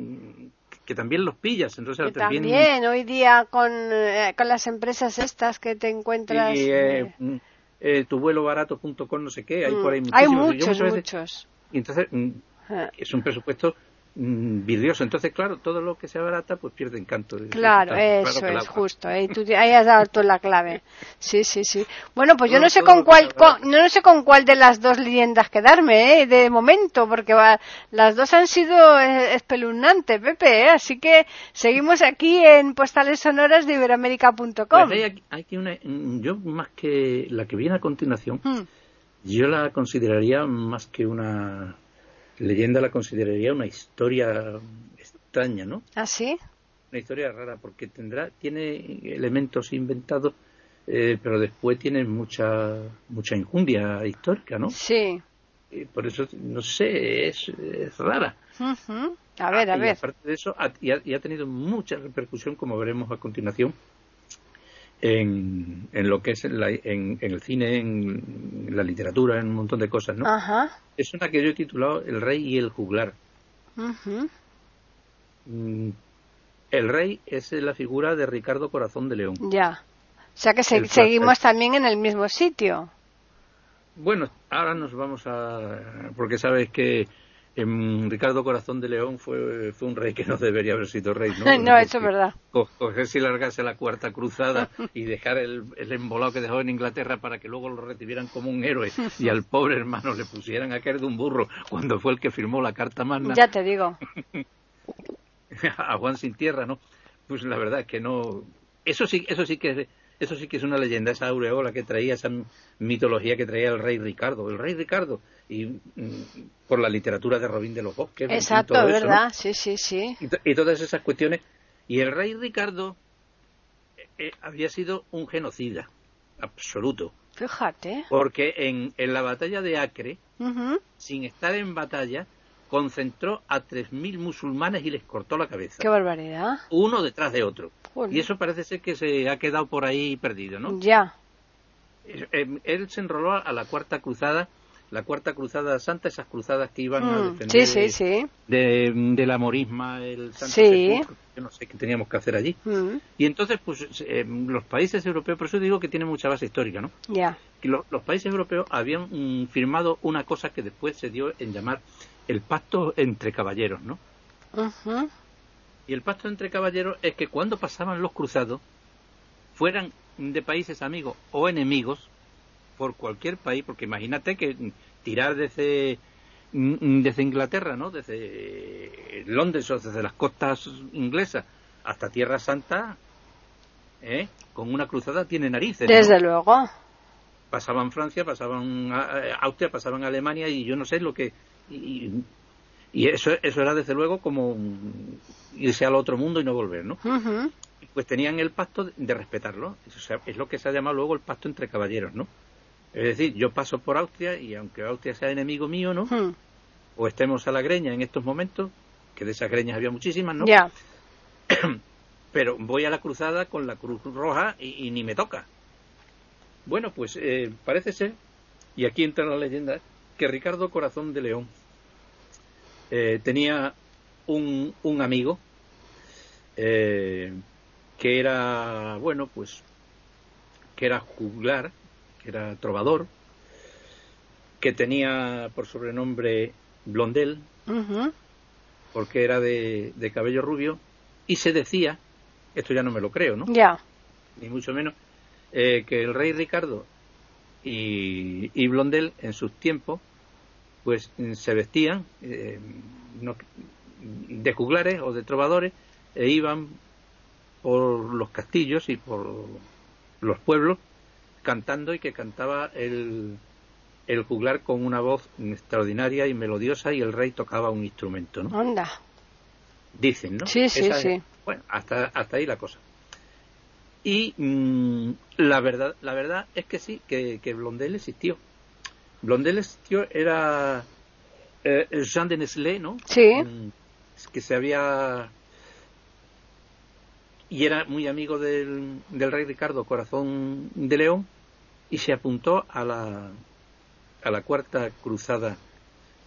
que también los pillas, entonces Que vienen- también hoy día con, eh, con las empresas estas que te encuentras... y, eh, eh, mm, eh, tu vuelo barato.com no sé qué, hay mm, por ahí hay muchísimos. Y muchos, veces- muchos. Y entonces mm, Eh, es un presupuesto vidrioso. Entonces, claro, todo lo que sea barata pues pierde encanto. Claro, eso es justo. Ahí, tú, ahí has dado tú la clave. Sí, sí, sí. Bueno, pues yo no sé con cuál, con- no, sé con cuál de las dos leyendas quedarme, ¿eh? de momento, porque va- las dos han sido eh, espeluznantes, Pepe. ¿eh? Así que seguimos aquí en Postales Sonoras de Iberoamérica.com. Pues hay, hay una, mm, yo más que la que viene a continuación, Hmm, yo la consideraría más que una leyenda, la consideraría una historia extraña, ¿no? ¿Ah, sí? Una historia rara porque tendrá, tiene elementos inventados, eh, pero después tiene mucha mucha injundia histórica, ¿no? Sí. Y por eso, no sé, es, es rara. Ujú. A ver, a Ah, y ver. aparte de eso, ha, y ha, y ha tenido mucha repercusión, como veremos a continuación, en, en lo que es en, el cine, en, la literatura, en un montón de cosas, ¿no? Ajá. Es una que yo he titulado El rey y el juglar. Mm, el rey es la figura de Ricardo Corazón de León. Ya. O sea que seguimos también en el mismo sitio. Bueno, ahora nos vamos a... porque sabes que Ricardo Corazón de León fue, fue un rey que no debería haber sido rey, ¿no? no, eso es verdad. Cogerse y largarse la cuarta cruzada y dejar el, el embolado que dejó en Inglaterra para que luego lo recibieran como un héroe y al pobre hermano le pusieran a caer de un burro cuando fue el que firmó la Carta Magna. Ya te digo. a Juan sin tierra, ¿no? Pues la verdad es que no. Eso sí, eso sí que eso sí que es una leyenda, esa aureola que traía, esa mitología que traía el rey Ricardo, el rey Ricardo, y mm, por la literatura de Robín de los Bosques. Exacto, verdad, sí, sí, sí. Y, todas esas cuestiones. Y el rey Ricardo eh, eh, había sido un genocida, absoluto. Fíjate. Porque en, en la batalla de Acre, sin estar en batalla, concentró a 3.000 musulmanes y les cortó la cabeza. ¡Qué barbaridad! Uno detrás de otro. Y eso parece ser que se ha quedado por ahí perdido, ¿no? Ya. Eh, él se enroló a la Cuarta Cruzada, la Cuarta Cruzada Santa, esas cruzadas que iban a mm, defender De, la morisma, el Santo sí. yo no sé qué teníamos que hacer allí. Mm. Y entonces, pues, eh, los países europeos, por eso digo que tiene mucha base histórica, ¿no? Ya. los países europeos habían mm, firmado una cosa que después se dio en llamar el pacto entre caballeros, ¿no? Y el pacto entre caballeros es que cuando pasaban los cruzados, fueran de países amigos o enemigos, por cualquier país, porque imagínate que tirar desde, mm, desde Inglaterra, ¿no? Desde Londres o desde las costas inglesas hasta Tierra Santa, ¿eh? con una cruzada tiene narices. Desde luego. Pasaban Francia, pasaban Austria, pasaban Alemania y yo no sé lo que y, eso, eso era desde luego como irse al otro mundo y no volver, ¿no? Pues tenían el pacto de respetarlo. es lo que se ha llamado luego el pacto entre caballeros, ¿no? Es decir, yo paso por Austria y aunque Austria sea enemigo mío, ¿no? O estemos a la greña en estos momentos, que de esas greñas había muchísimas, ¿no? Ya. Pero voy a la cruzada con la Cruz Roja y, ni me toca. Bueno, pues eh, parece ser, y aquí entra la leyenda, que Ricardo Corazón de León eh, tenía un, un amigo eh, que era, bueno, pues, que era juglar, que era trovador, que tenía por sobrenombre Blondel, porque era de, de, cabello rubio, y se decía, esto ya no me lo creo, ¿no? Ya. Ni mucho menos, eh, que el rey Ricardo y, Blondel en sus tiempos pues se vestían eh, de juglares o de trovadores e iban por los castillos y por los pueblos cantando y que cantaba el, el juglar con una voz extraordinaria y melodiosa y el rey tocaba un instrumento, ¿no? Onda. Dicen, ¿no? Sí, sí, sí. Bueno, hasta, hasta ahí la cosa. Y mm, la verdad la verdad es que sí, que, Blondel existió. Blondel existió, era eh, Jean de Nestlé, ¿no? Sí. Mm, que se había... Y era muy amigo del, del rey Ricardo, Corazón de León, y se apuntó a la, a la cuarta cruzada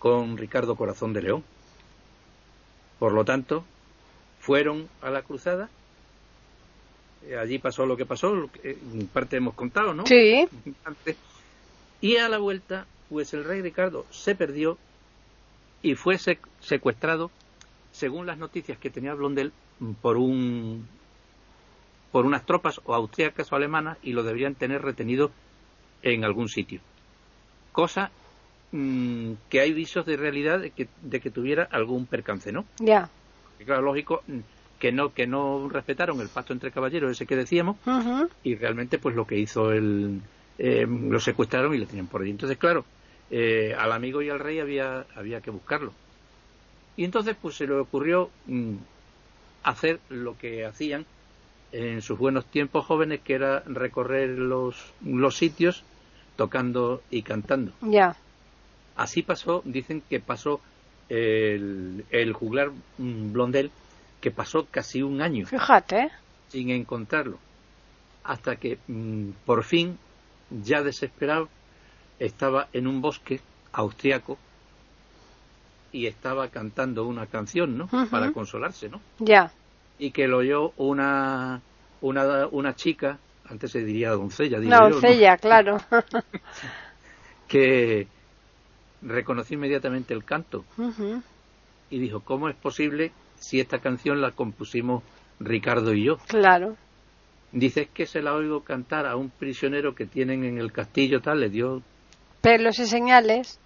con Ricardo Corazón de León. Por lo tanto, fueron a la cruzada allí pasó lo que pasó, lo que en parte hemos contado, ¿no? Sí. Y a la vuelta, pues el rey Ricardo se perdió y fue secuestrado, según las noticias que tenía Blondel, por un por unas tropas o austríacas o alemanas y lo deberían tener retenido en algún sitio. Cosa mm, que hay visos de realidad de que, de que tuviera algún percance, ¿no? Ya. Claro, lógico, que no que no respetaron el pacto entre caballeros ese que decíamos y realmente pues lo que hizo el eh, lo secuestraron y le tenían por ahí. Entonces claro eh, al amigo y al rey había había que buscarlo. Y entonces pues se le ocurrió mm, hacer lo que hacían en sus buenos tiempos jóvenes que era recorrer los los sitios tocando y cantando. Ya. Así pasó dicen que pasó el, el juglar mm, Blondel que pasó casi un año Fíjate. sin encontrarlo. hasta que mm, por fin, ya desesperado, estaba en un bosque austriaco y estaba cantando una canción, ¿no? Para consolarse, ¿no? Ya. Y que lo oyó una, una, una chica, antes se diría doncella, digo doncella, claro. que reconoció inmediatamente el canto y dijo, ¿cómo es posible si esta canción la compusimos Ricardo y yo? Claro. Dice que se la oigo cantar a un prisionero que tienen en el castillo tal, le dio pelos y señales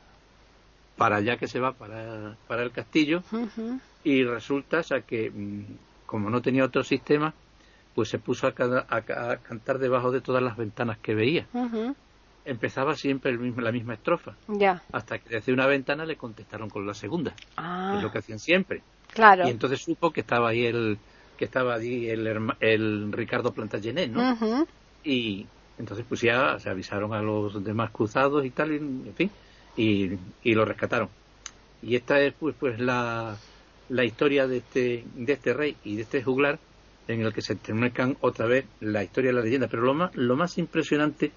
para allá que se va para, para el castillo y resulta o sea, que mm, como no tenía otro sistema pues se puso a, a, cantar debajo de todas las ventanas que veía empezaba siempre el mismo, la misma estrofa ya. hasta que desde una ventana le contestaron con la segunda ah. es lo que hacían siempre claro y entonces supo que estaba ahí el que estaba allí el, el Ricardo Plantagenet ¿no? y entonces pues ya se avisaron a los demás cruzados y tal y, en fin y, y lo rescataron. Y esta es pues, pues la, la historia de este, de este rey y de este juglar en el que se terminan otra vez la historia de la leyenda. Pero lo más, lo más impresionante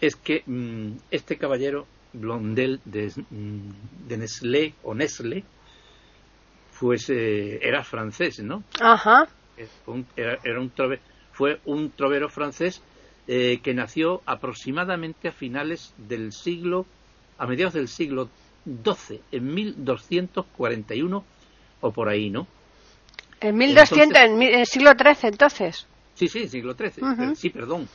es que mm, este caballero Blondel de, mm, de Nestlé o Nestlé pues eh, era francés, ¿no? Ajá. era, era un fue un trovero francés eh, que nació aproximadamente a finales del siglo a mediados del siglo XII, en 1241 o por ahí, ¿no? En 1200, en, el siglo XIII, entonces. Sí, sí, siglo XIII. Sí, perdón.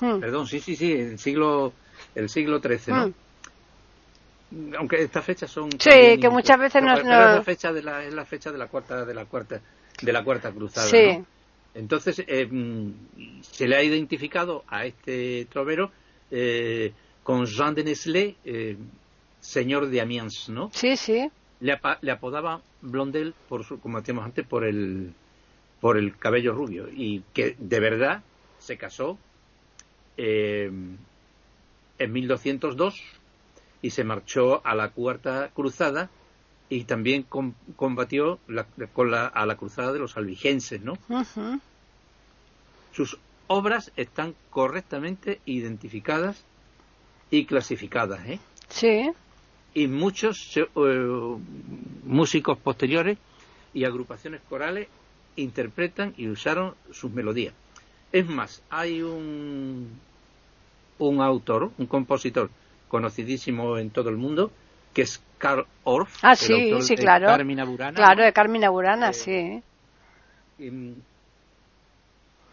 Hmm. Perdón, sí, sí, sí, el siglo, el siglo XIII, ¿no? Hmm. Aunque estas fechas son. Sí, que muchas veces no, Es la fecha de la, es la fecha de la cuarta, de la cuarta, de la cuarta cruzada. Sí. Entonces eh, se le ha identificado a este trovero eh, con Jean de Nestlé, eh, señor de Amiens, ¿no? Sí, sí. Le, le apodaba Blondel, por su, como decíamos antes, por el, por el cabello rubio. Y que de verdad se casó eh, en 1202 y se marchó a la Cuarta Cruzada y también combatió con la, a la cruzada de los albigenses, ¿no? Sus obras están correctamente identificadas y clasificadas, ¿eh? Sí. Y muchos eh, músicos posteriores y agrupaciones corales interpretan y usaron sus melodías. Es más, hay un, un autor, un compositor conocidísimo en todo el mundo, que es Karl Orff. Ah, sí, sí, claro. Carmina Burana. Claro, de Carmina Burana, eh, sí. Em,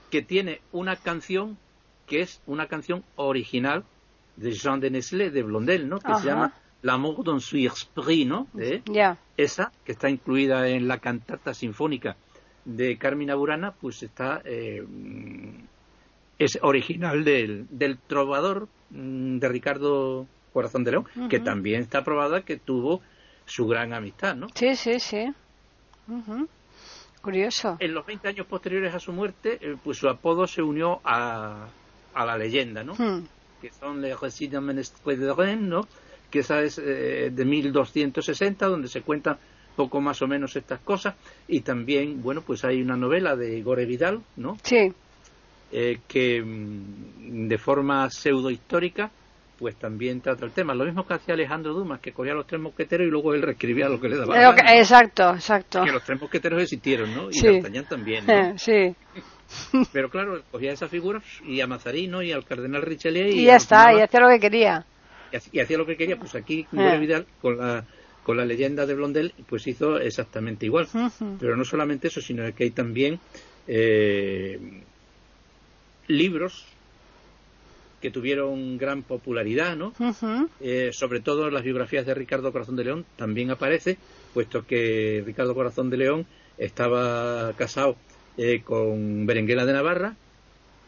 que tiene una canción que es una canción original de Jean de Nestlé, de Blondel, ¿no? Que se llama L'amour dans son esprit, ¿no? ¿Eh? Esa, que está incluida en la cantata sinfónica de Carmina Burana, pues está... Eh, es original del, del trovador de Ricardo Corazón de León, que también está probada que tuvo su gran amistad, ¿no? Sí, sí, sí. Curioso. En los 20 años posteriores a su muerte, eh, pues su apodo se unió a, a la leyenda, ¿no? Hmm. Que son Les Récits Menestrel de Rennes, ¿no? Que esa es eh, de 1260, donde se cuentan poco más o menos estas cosas. Y también, bueno, pues hay una novela de Gore Vidal, ¿no? Sí. Eh, que mm, de forma pseudo histórica pues también trata el tema. Lo mismo que hacía Alejandro Dumas, que cogía los tres mosqueteros y luego él reescribía lo que le daba. Exacto, exacto. Que los tres mosqueteros existieron, ¿no? Y sí. también. ¿no? Sí. Pero claro, cogía esa figura y a Mazarino y al cardenal Richelieu. Y, y ya está, y hacía lo que quería. Y hacía lo que quería, pues aquí eh. Vidal con la con la leyenda de Blondel, pues hizo exactamente igual. Pero no solamente eso, sino que hay también eh, libros que tuvieron gran popularidad, ¿no? Eh, sobre todo en las biografías de Ricardo Corazón de León también aparece, puesto que Ricardo Corazón de León estaba casado eh, con Berenguela de Navarra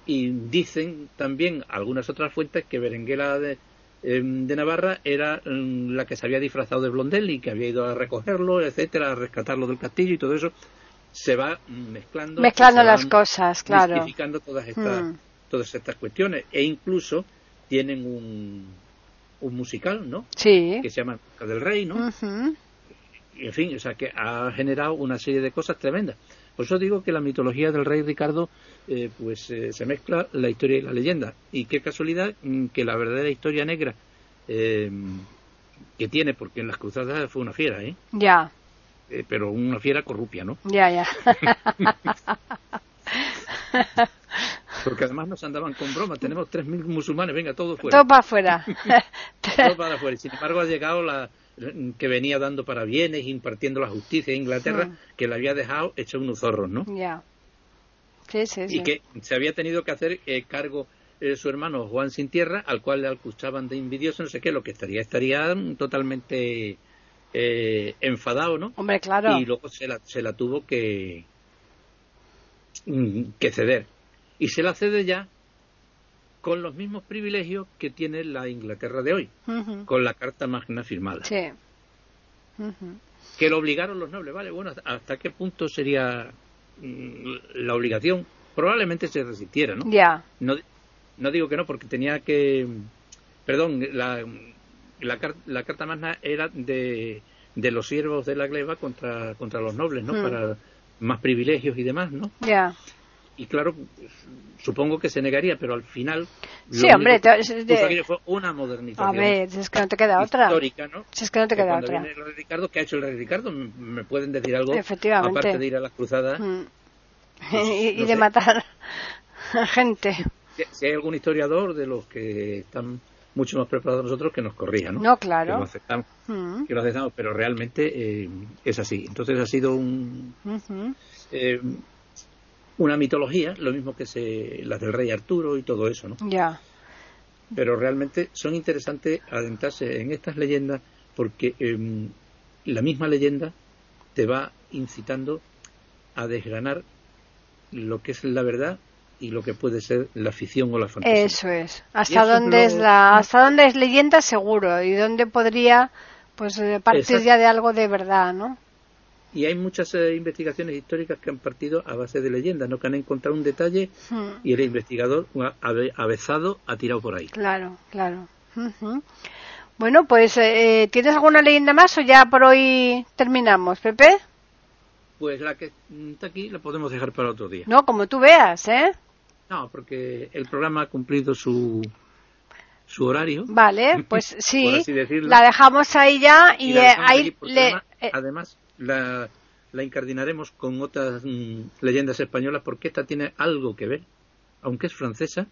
y dicen también algunas otras fuentes que Berenguela de, em, de Navarra era mm, la que se había disfrazado de Blondel y que había ido a recogerlo, etcétera, a rescatarlo del castillo y todo eso se va mezclando mezclando las cosas, claro, todas estas mm todas estas cuestiones e incluso tienen un, un musical, ¿no? Sí. Que se llama del Rey, ¿no? en fin, o sea, que ha generado una serie de cosas tremendas. Por eso digo que la mitología del rey Ricardo, eh, pues eh, se mezcla la historia y la leyenda. Y qué casualidad mm, que la verdadera historia negra eh, que tiene, porque en las cruzadas fue una fiera, ¿eh? Ya. Pero una fiera corrupia, ¿no? Ya, ya. Porque además nos andaban con broma. Tenemos 3.000 musulmanes, venga, todo fuera. Todo para afuera. todo para afuera. Sin embargo, ha llegado la que venía dando para bienes, impartiendo la justicia en Inglaterra, mm. que la había dejado hecho unos zorros, ¿no? Ya. Sí, sí, y que se había tenido que hacer eh, cargo eh, su hermano Juan Sin Tierra, al cual le acusaban de envidioso, no sé qué, lo que estaría, estaría totalmente eh, enfadado, ¿no? Hombre, claro. Y luego se la, se la tuvo que, mm, que ceder y se la cede ya con los mismos privilegios que tiene la Inglaterra de hoy, con la Carta Magna firmada. Sí. Que lo obligaron los nobles, ¿vale? Bueno, ¿hasta qué punto sería mm, la obligación? Probablemente se resistiera, ¿no? Ya. No, no digo que no, porque tenía que. Perdón, la, la, la Carta Magna era de, de los siervos de la gleba contra, contra los nobles, ¿no? Para más privilegios y demás, ¿no? Ya y claro, supongo que se negaría, pero al final. Sí, hombre, fue una modernización. A ver, es que no te queda otra. Histórica, ¿no? Si es que no te queda otra. Viene el rey Ricardo, ¿qué ha hecho el rey Ricardo? ¿Me pueden decir algo? Efectivamente. Aparte de ir a las cruzadas. Mm. Pues, y, de matar a gente. Si, hay algún historiador de los que están mucho más preparados nosotros que nos corrija, ¿no? No, claro. Que lo aceptamos, mm. que lo aceptamos pero realmente eh, es así. Entonces ha sido un una mitología, lo mismo que se, las del rey Arturo y todo eso, ¿no? Ya. Pero realmente son interesantes adentrarse en estas leyendas porque em, la misma leyenda te va incitando a desgranar lo que es la verdad y lo que puede ser la ficción o la fantasía. Eso es. Hasta dónde es, la hasta dónde es leyenda seguro y dónde podría pues eh, partir ya de algo de verdad, ¿no? y hay muchas eh, investigaciones históricas que han partido a base de leyendas, ¿no? que han encontrado un detalle hmm. y el investigador avezado ha tirado por ahí. Claro, claro. Bueno, pues eh, ¿tienes alguna leyenda más o ya por hoy terminamos, Pepe? Pues la que está aquí la podemos dejar para otro día. No, como tú veas, ¿eh? No, porque el programa ha cumplido su su horario. Vale, pues sí, la dejamos ahí ya y, eh, ahí le... Además, la, la incardinaremos con otras mm, leyendas españolas porque esta tiene algo que ver, aunque es francesa,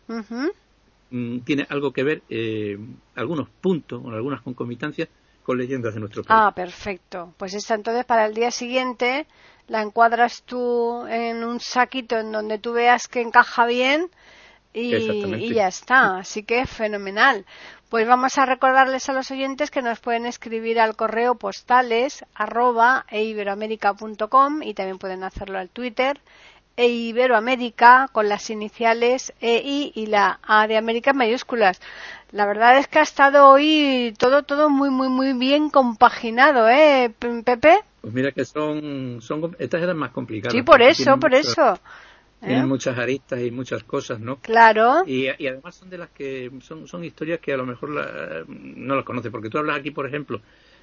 mm, tiene algo que ver, eh, algunos puntos, o algunas concomitancias con leyendas de nuestro país. Ah, perfecto. Pues esta entonces para el día siguiente la encuadras tú en un saquito en donde tú veas que encaja bien y, y, ya está. Así que fenomenal. Pues vamos a recordarles a los oyentes que nos pueden escribir al correo postales arroba eiberoamerica.com y también pueden hacerlo al Twitter e Iberoamérica con las iniciales EI y la A de América en mayúsculas. La verdad es que ha estado hoy todo todo muy muy muy bien compaginado, ¿eh, Pepe? Pues mira que son, son estas eran más complicadas. Sí, por eso, por eso. Tienen ¿Eh? muchas aristas y muchas cosas, ¿no? Claro. Y, además son de las que son, son historias que a lo mejor no las conoces, porque tú hablas aquí, por ejemplo,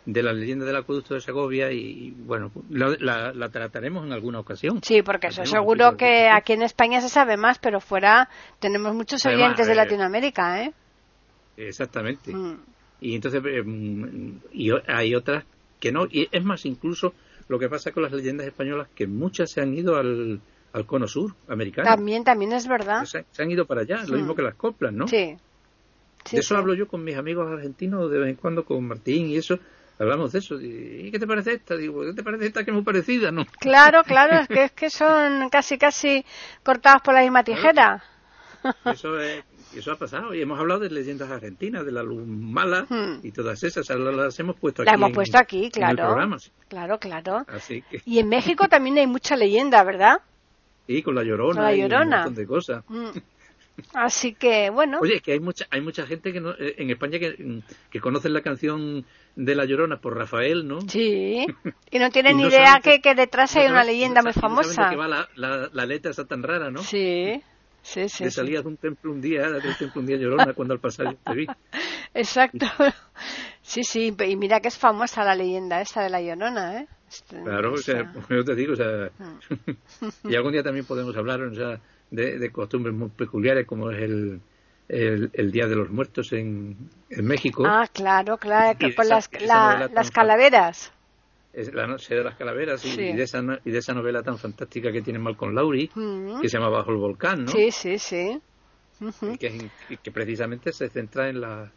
de la leyenda del acueducto de Segovia y, bueno, la, la, trataremos en alguna ocasión. Sí, porque eso seguro que aquí en España se sabe más, pero fuera tenemos muchos oyentes de eh, Latinoamérica, ¿eh? Exactamente. Mm. Y entonces, eh, y hay otras que no. Y es más, incluso lo que pasa con las leyendas españolas, que muchas se han ido al al cono sur americano. También, también es verdad. Se, han ido para allá, lo mismo que las coplas, ¿no? Sí. de eso hablo yo con mis amigos argentinos de vez en cuando, con Martín y eso. Hablamos de eso. ¿Y qué te parece esta? Digo, ¿qué te parece esta que es muy parecida, no? Claro, claro, es que, es que son casi, casi cortadas por la misma tijera. Eso, eso ha pasado. Y hemos hablado de leyendas argentinas, de la luz mala hmm. y todas esas. Las hemos puesto aquí. Las hemos puesto aquí, claro. Claro, claro. Y en México también hay mucha leyenda, ¿verdad? Sí, con la llorona. la llorona. un montón de cosas. Mm. Así que, bueno. Oye, es que hay mucha, hay mucha gente que eh, en España que, que conoce la canción de La Llorona por Rafael, ¿no? Sí. Y no tienen ni idea que, que, detrás hay una leyenda muy famosa. No que va la, la, la, letra está tan rara, ¿no? Sí. Sí, sí. Que salías de un templo un día, de un templo un día llorona cuando al pasar te vi. Exacto. Sí, sí, y mira que es famosa la leyenda esta de la Llorona, ¿eh? Este, claro, o sea, yo te digo, o sea, mm. y algún día también podemos hablar o sea, de, costumbres muy peculiares como es el, el, Día de los Muertos en, en México. Ah, claro, claro, que por las, las calaveras. Es la noche de las calaveras y, de esa, y de esa novela tan fantástica que tiene Malcolm Lowry, que se llama Bajo el Volcán, ¿no? Sí, sí, sí. y que, que precisamente se centra en la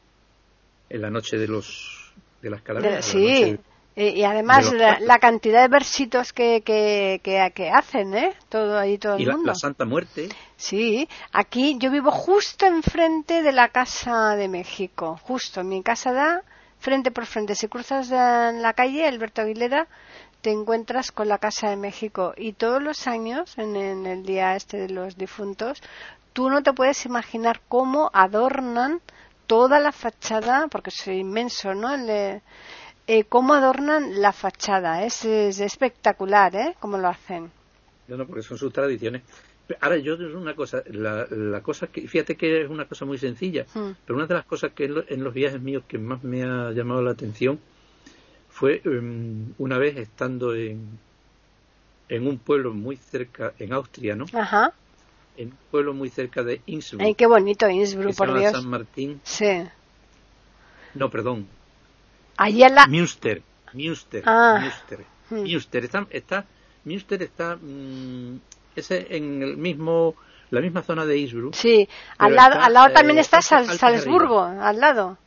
en la noche de los de las calaveras. sí, y además la, cantidad de versitos que, que, que, hacen, ¿eh? Todo ahí, todo el mundo. La, la Santa Muerte. Sí, aquí yo vivo justo enfrente de la Casa de México, justo. Mi casa da frente por frente. Si cruzas en la calle Alberto Aguilera, te encuentras con la Casa de México. Y todos los años, en, en el día este de los difuntos, tú no te puedes imaginar cómo adornan toda la fachada, porque es inmenso, ¿no? Eh, cómo adornan la fachada, es, espectacular, ¿eh? Cómo lo hacen. No, no, porque son sus tradiciones. Ahora, yo una cosa, la, cosa que, fíjate que es una cosa muy sencilla, hmm. pero una de las cosas que en, los viajes míos que más me ha llamado la atención fue em, una vez estando en, en un pueblo muy cerca, en Austria, ¿no? Ajá en un pueblo muy cerca de Innsbruck. Ay, qué bonito Innsbruck, por Dios. San Martín. Sí. No, perdón. Allí en la... Münster. Münster. Ah. Münster. Hmm. Münster. Está, está, Münster está mm, ese en el mismo la misma zona de Innsbruck. Sí, al lado, al lado también eh, está Salzburgo, al lado.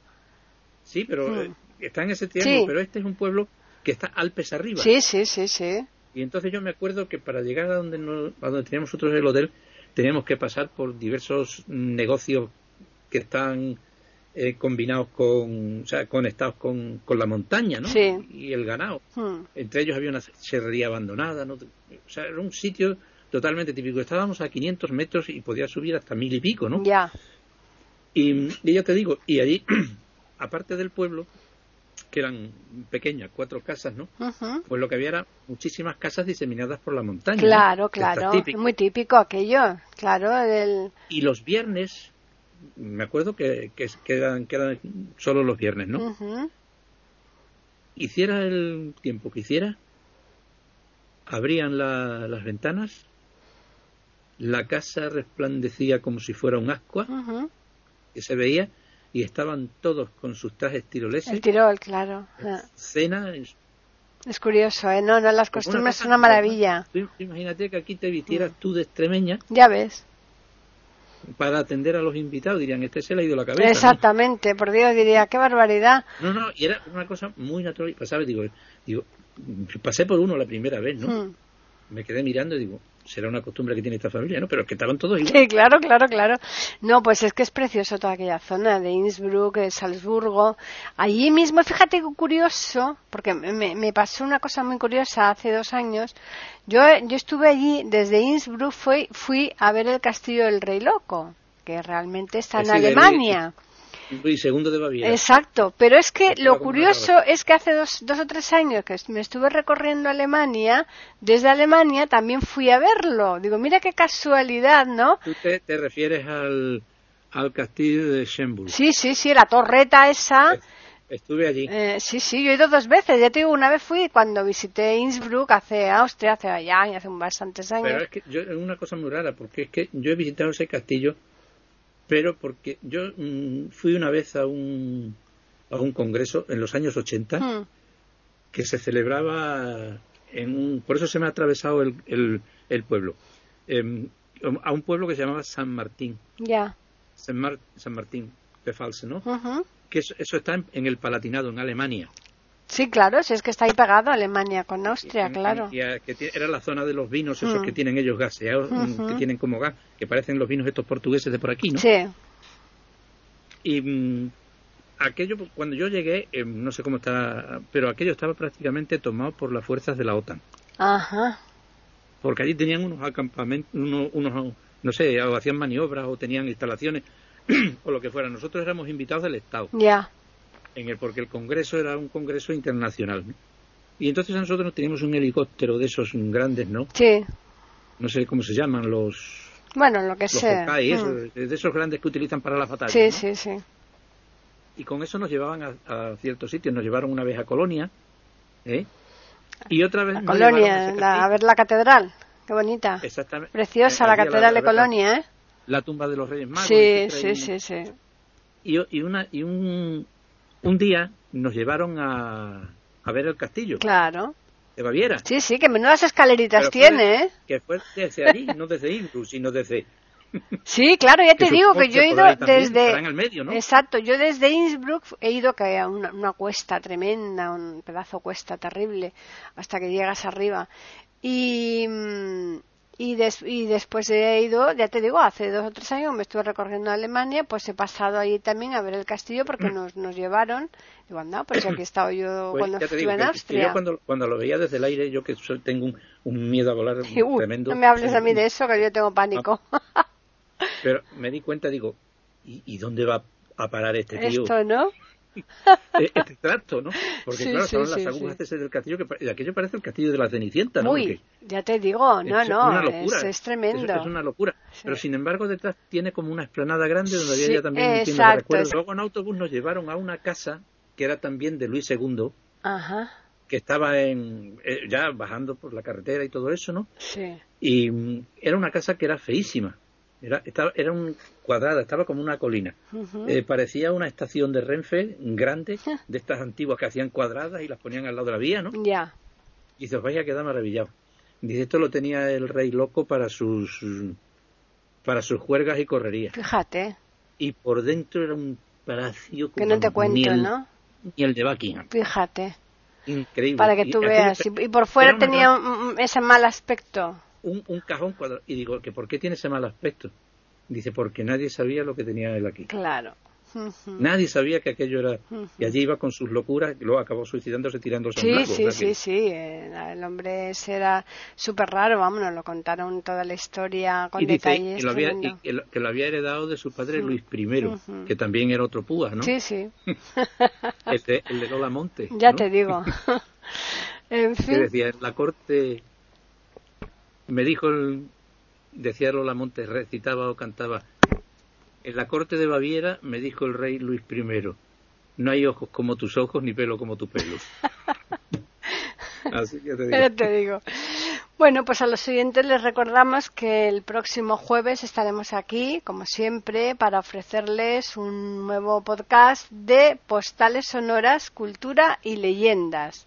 Sí, pero hmm. eh, está en ese tiempo, pero este es un pueblo que está Alpes arriba. Sí, sí, sí, sí. Y entonces yo me acuerdo que para llegar a donde, a donde teníamos nosotros el hotel, tenemos que pasar por diversos negocios que están eh, combinados con, o sea, conectados con, con la montaña, ¿no? Sí. Y el ganado. Hmm. Entre ellos había una serrería abandonada, ¿no? O sea, era un sitio totalmente típico. Estábamos a 500 metros y podía subir hasta mil y pico, ¿no? Ya. Y, y ya te digo, y allí, aparte del pueblo, que eran pequeñas, cuatro casas, ¿no? Pues lo que había era muchísimas casas diseminadas por la montaña. Claro, claro. Muy típico aquello, claro. Y los viernes, me acuerdo que, que, eran, solo los viernes, ¿no? Hiciera el tiempo que hiciera, abrían las ventanas, la casa resplandecía como si fuera un ascua, que se veía, y estaban todos con sus trajes tiroleses. El tirol, claro. Cena. Es curioso, ¿eh? No, no, las costumbres son una maravilla. imagínate que aquí te vistieras mm. tú de extremeña. Ya ves. Para atender a los invitados, dirían, este se le ha ido la cabeza. Exactamente, por Dios, diría, qué barbaridad. No, no, y era una cosa muy natural. Digo, digo, pasé por uno la primera vez, ¿no? Mm. Me quedé mirando y digo, será una costumbre que tiene esta familia, ¿no? Pero que estaban todos igual. Sí, claro, claro, claro. No, pues es que es precioso toda aquella zona de Innsbruck, de Salzburgo. Allí mismo, fíjate qué curioso, porque me, me, pasó una cosa muy curiosa hace dos años. Yo, yo estuve allí, desde Innsbruck fui, fui a ver el castillo del Rey Loco, que realmente está en Alemania y segundo de Baviera. Exacto, pero es que lo curioso es que hace dos, dos o tres años que me estuve recorriendo Alemania, desde Alemania también fui a verlo. Digo, mira qué casualidad, ¿no? Tú te, refieres al, al castillo de Schönbrunn. Sí, sí, sí, la torreta esa. Estuve allí. Eh, sí, sí, yo he ido dos veces. Ya te digo, una vez fui cuando visité Innsbruck hace Austria, hace allá, hace bastantes años. Pero es que yo, es una cosa muy rara, porque es que yo he visitado ese castillo pero porque yo mm, fui una vez a un, a un congreso en los años 80 hmm. que se celebraba en un, por eso se me ha atravesado el, el, pueblo, em, a un pueblo que se llamaba San Martín. Ya. San, Martín de False, ¿no? Que eso, está en, el Palatinado, en Alemania. Sí, claro, si es que está ahí pegado Alemania con Austria, claro. que era la zona de los vinos esos mm. que tienen ellos gaseados, mm, que tienen como gas, que parecen los vinos estos portugueses de por aquí, ¿no? Sí. Y mm, aquello, cuando yo llegué, eh, no sé cómo está, pero aquello estaba prácticamente tomado por las fuerzas de la OTAN. Ajá. Porque allí tenían unos acampamentos, unos, unos no sé, o hacían maniobras o tenían instalaciones o lo que fuera. Nosotros éramos invitados del Estado. Ya en el, porque el Congreso era un Congreso internacional. Y entonces nosotros teníamos un helicóptero de esos grandes, ¿no? Sí. No sé cómo se llaman, los... Bueno, lo que sea. Mm. de esos grandes que utilizan para la batalla. Sí, sí, sí. y con eso nos llevaban a, ciertos sitios. Nos llevaron una vez a Colonia, ¿eh? Y otra vez. Colonia, a, ver la catedral. Qué bonita. Exactamente. Preciosa la catedral de Colonia, ¿eh? La tumba de los Reyes Magos. Sí, sí, sí, sí. Y, y, una, y un, un día nos llevaron a, a ver el castillo. Claro. De Baviera. Sí, sí, que menudas escaleritas tiene, ¿eh? Que fue desde allí, no desde Innsbruck, sino desde Sí, claro, ya te digo que yo he ido desde... medio, ¿no? Exacto, yo desde Innsbruck he ido que a una, una, cuesta tremenda, un pedazo cuesta terrible, hasta que llegas arriba. Y, y, y después he ido, ya te digo, hace dos o tres años me estuve recorriendo Alemania, pues he pasado ahí también a ver el castillo porque mm. nos, nos llevaron. Digo, anda, pues aquí he estado yo pues cuando estuve en Austria. Yo cuando, cuando lo veía desde el aire, yo que tengo un, miedo a volar tremendo. No me hables a mí de eso, que yo tengo pánico. Pero me di cuenta, digo, ¿y, dónde va a parar este tío? Esto, ¿no? E-, este tracto, ¿no? Porque claro, son las agujas del castillo, que aquello parece el castillo de la Cenicienta, ¿no? Uy, ya te digo, no, no, es, tremendo. Es, una locura. Pero sin embargo, detrás tiene como una explanada grande donde había ya también un recuerdos. Luego en autobús nos llevaron a una casa que era también de Luis II. Ajá que estaba en, eh, ya bajando por la carretera y todo eso, ¿no? Sí. Y mm, era una casa que era feísima. Era, estaba, era un cuadrada, estaba como una colina. Eh, parecía una estación de Renfe grande, de estas antiguas que hacían cuadradas y las ponían al lado de la vía, ¿no? Ya. Y se os vais a quedar maravillados. Dice, esto lo tenía el rey loco para sus para sus juergas y correrías. Fíjate. Y por dentro era un palacio como que no te cuento, ¿no? Ni el de Buckingham. Fíjate. Increíble. Para que tú veas. Y, por fuera tenía ese mal aspecto un, un cajón cuadrado. Y digo, ¿que ¿por qué tiene ese mal aspecto? Dice, porque nadie sabía lo que tenía él aquí. Claro. Nadie sabía que aquello era. Y allí iba con sus locuras y luego acabó suicidándose tirándose sí, a un Sí, sí, sí. El hombre era súper raro, vamos, nos lo contaron toda la historia con detalles. Que lo, había, que lo, había, heredado de su padre Luis I, que también era otro púa, ¿no? Sí, sí. el, de, el de Lola Monte. Ya te digo. en fin. Que decía, en la corte me dijo, el, decía Lola Montes, recitaba o cantaba, en la corte de Baviera me dijo el rey Luis I, no hay ojos como tus ojos ni pelo como tu pelo. Así que te digo. te digo. Bueno, pues a los oyentes les recordamos que el próximo jueves estaremos aquí, como siempre, para ofrecerles un nuevo podcast de postales sonoras, cultura y leyendas.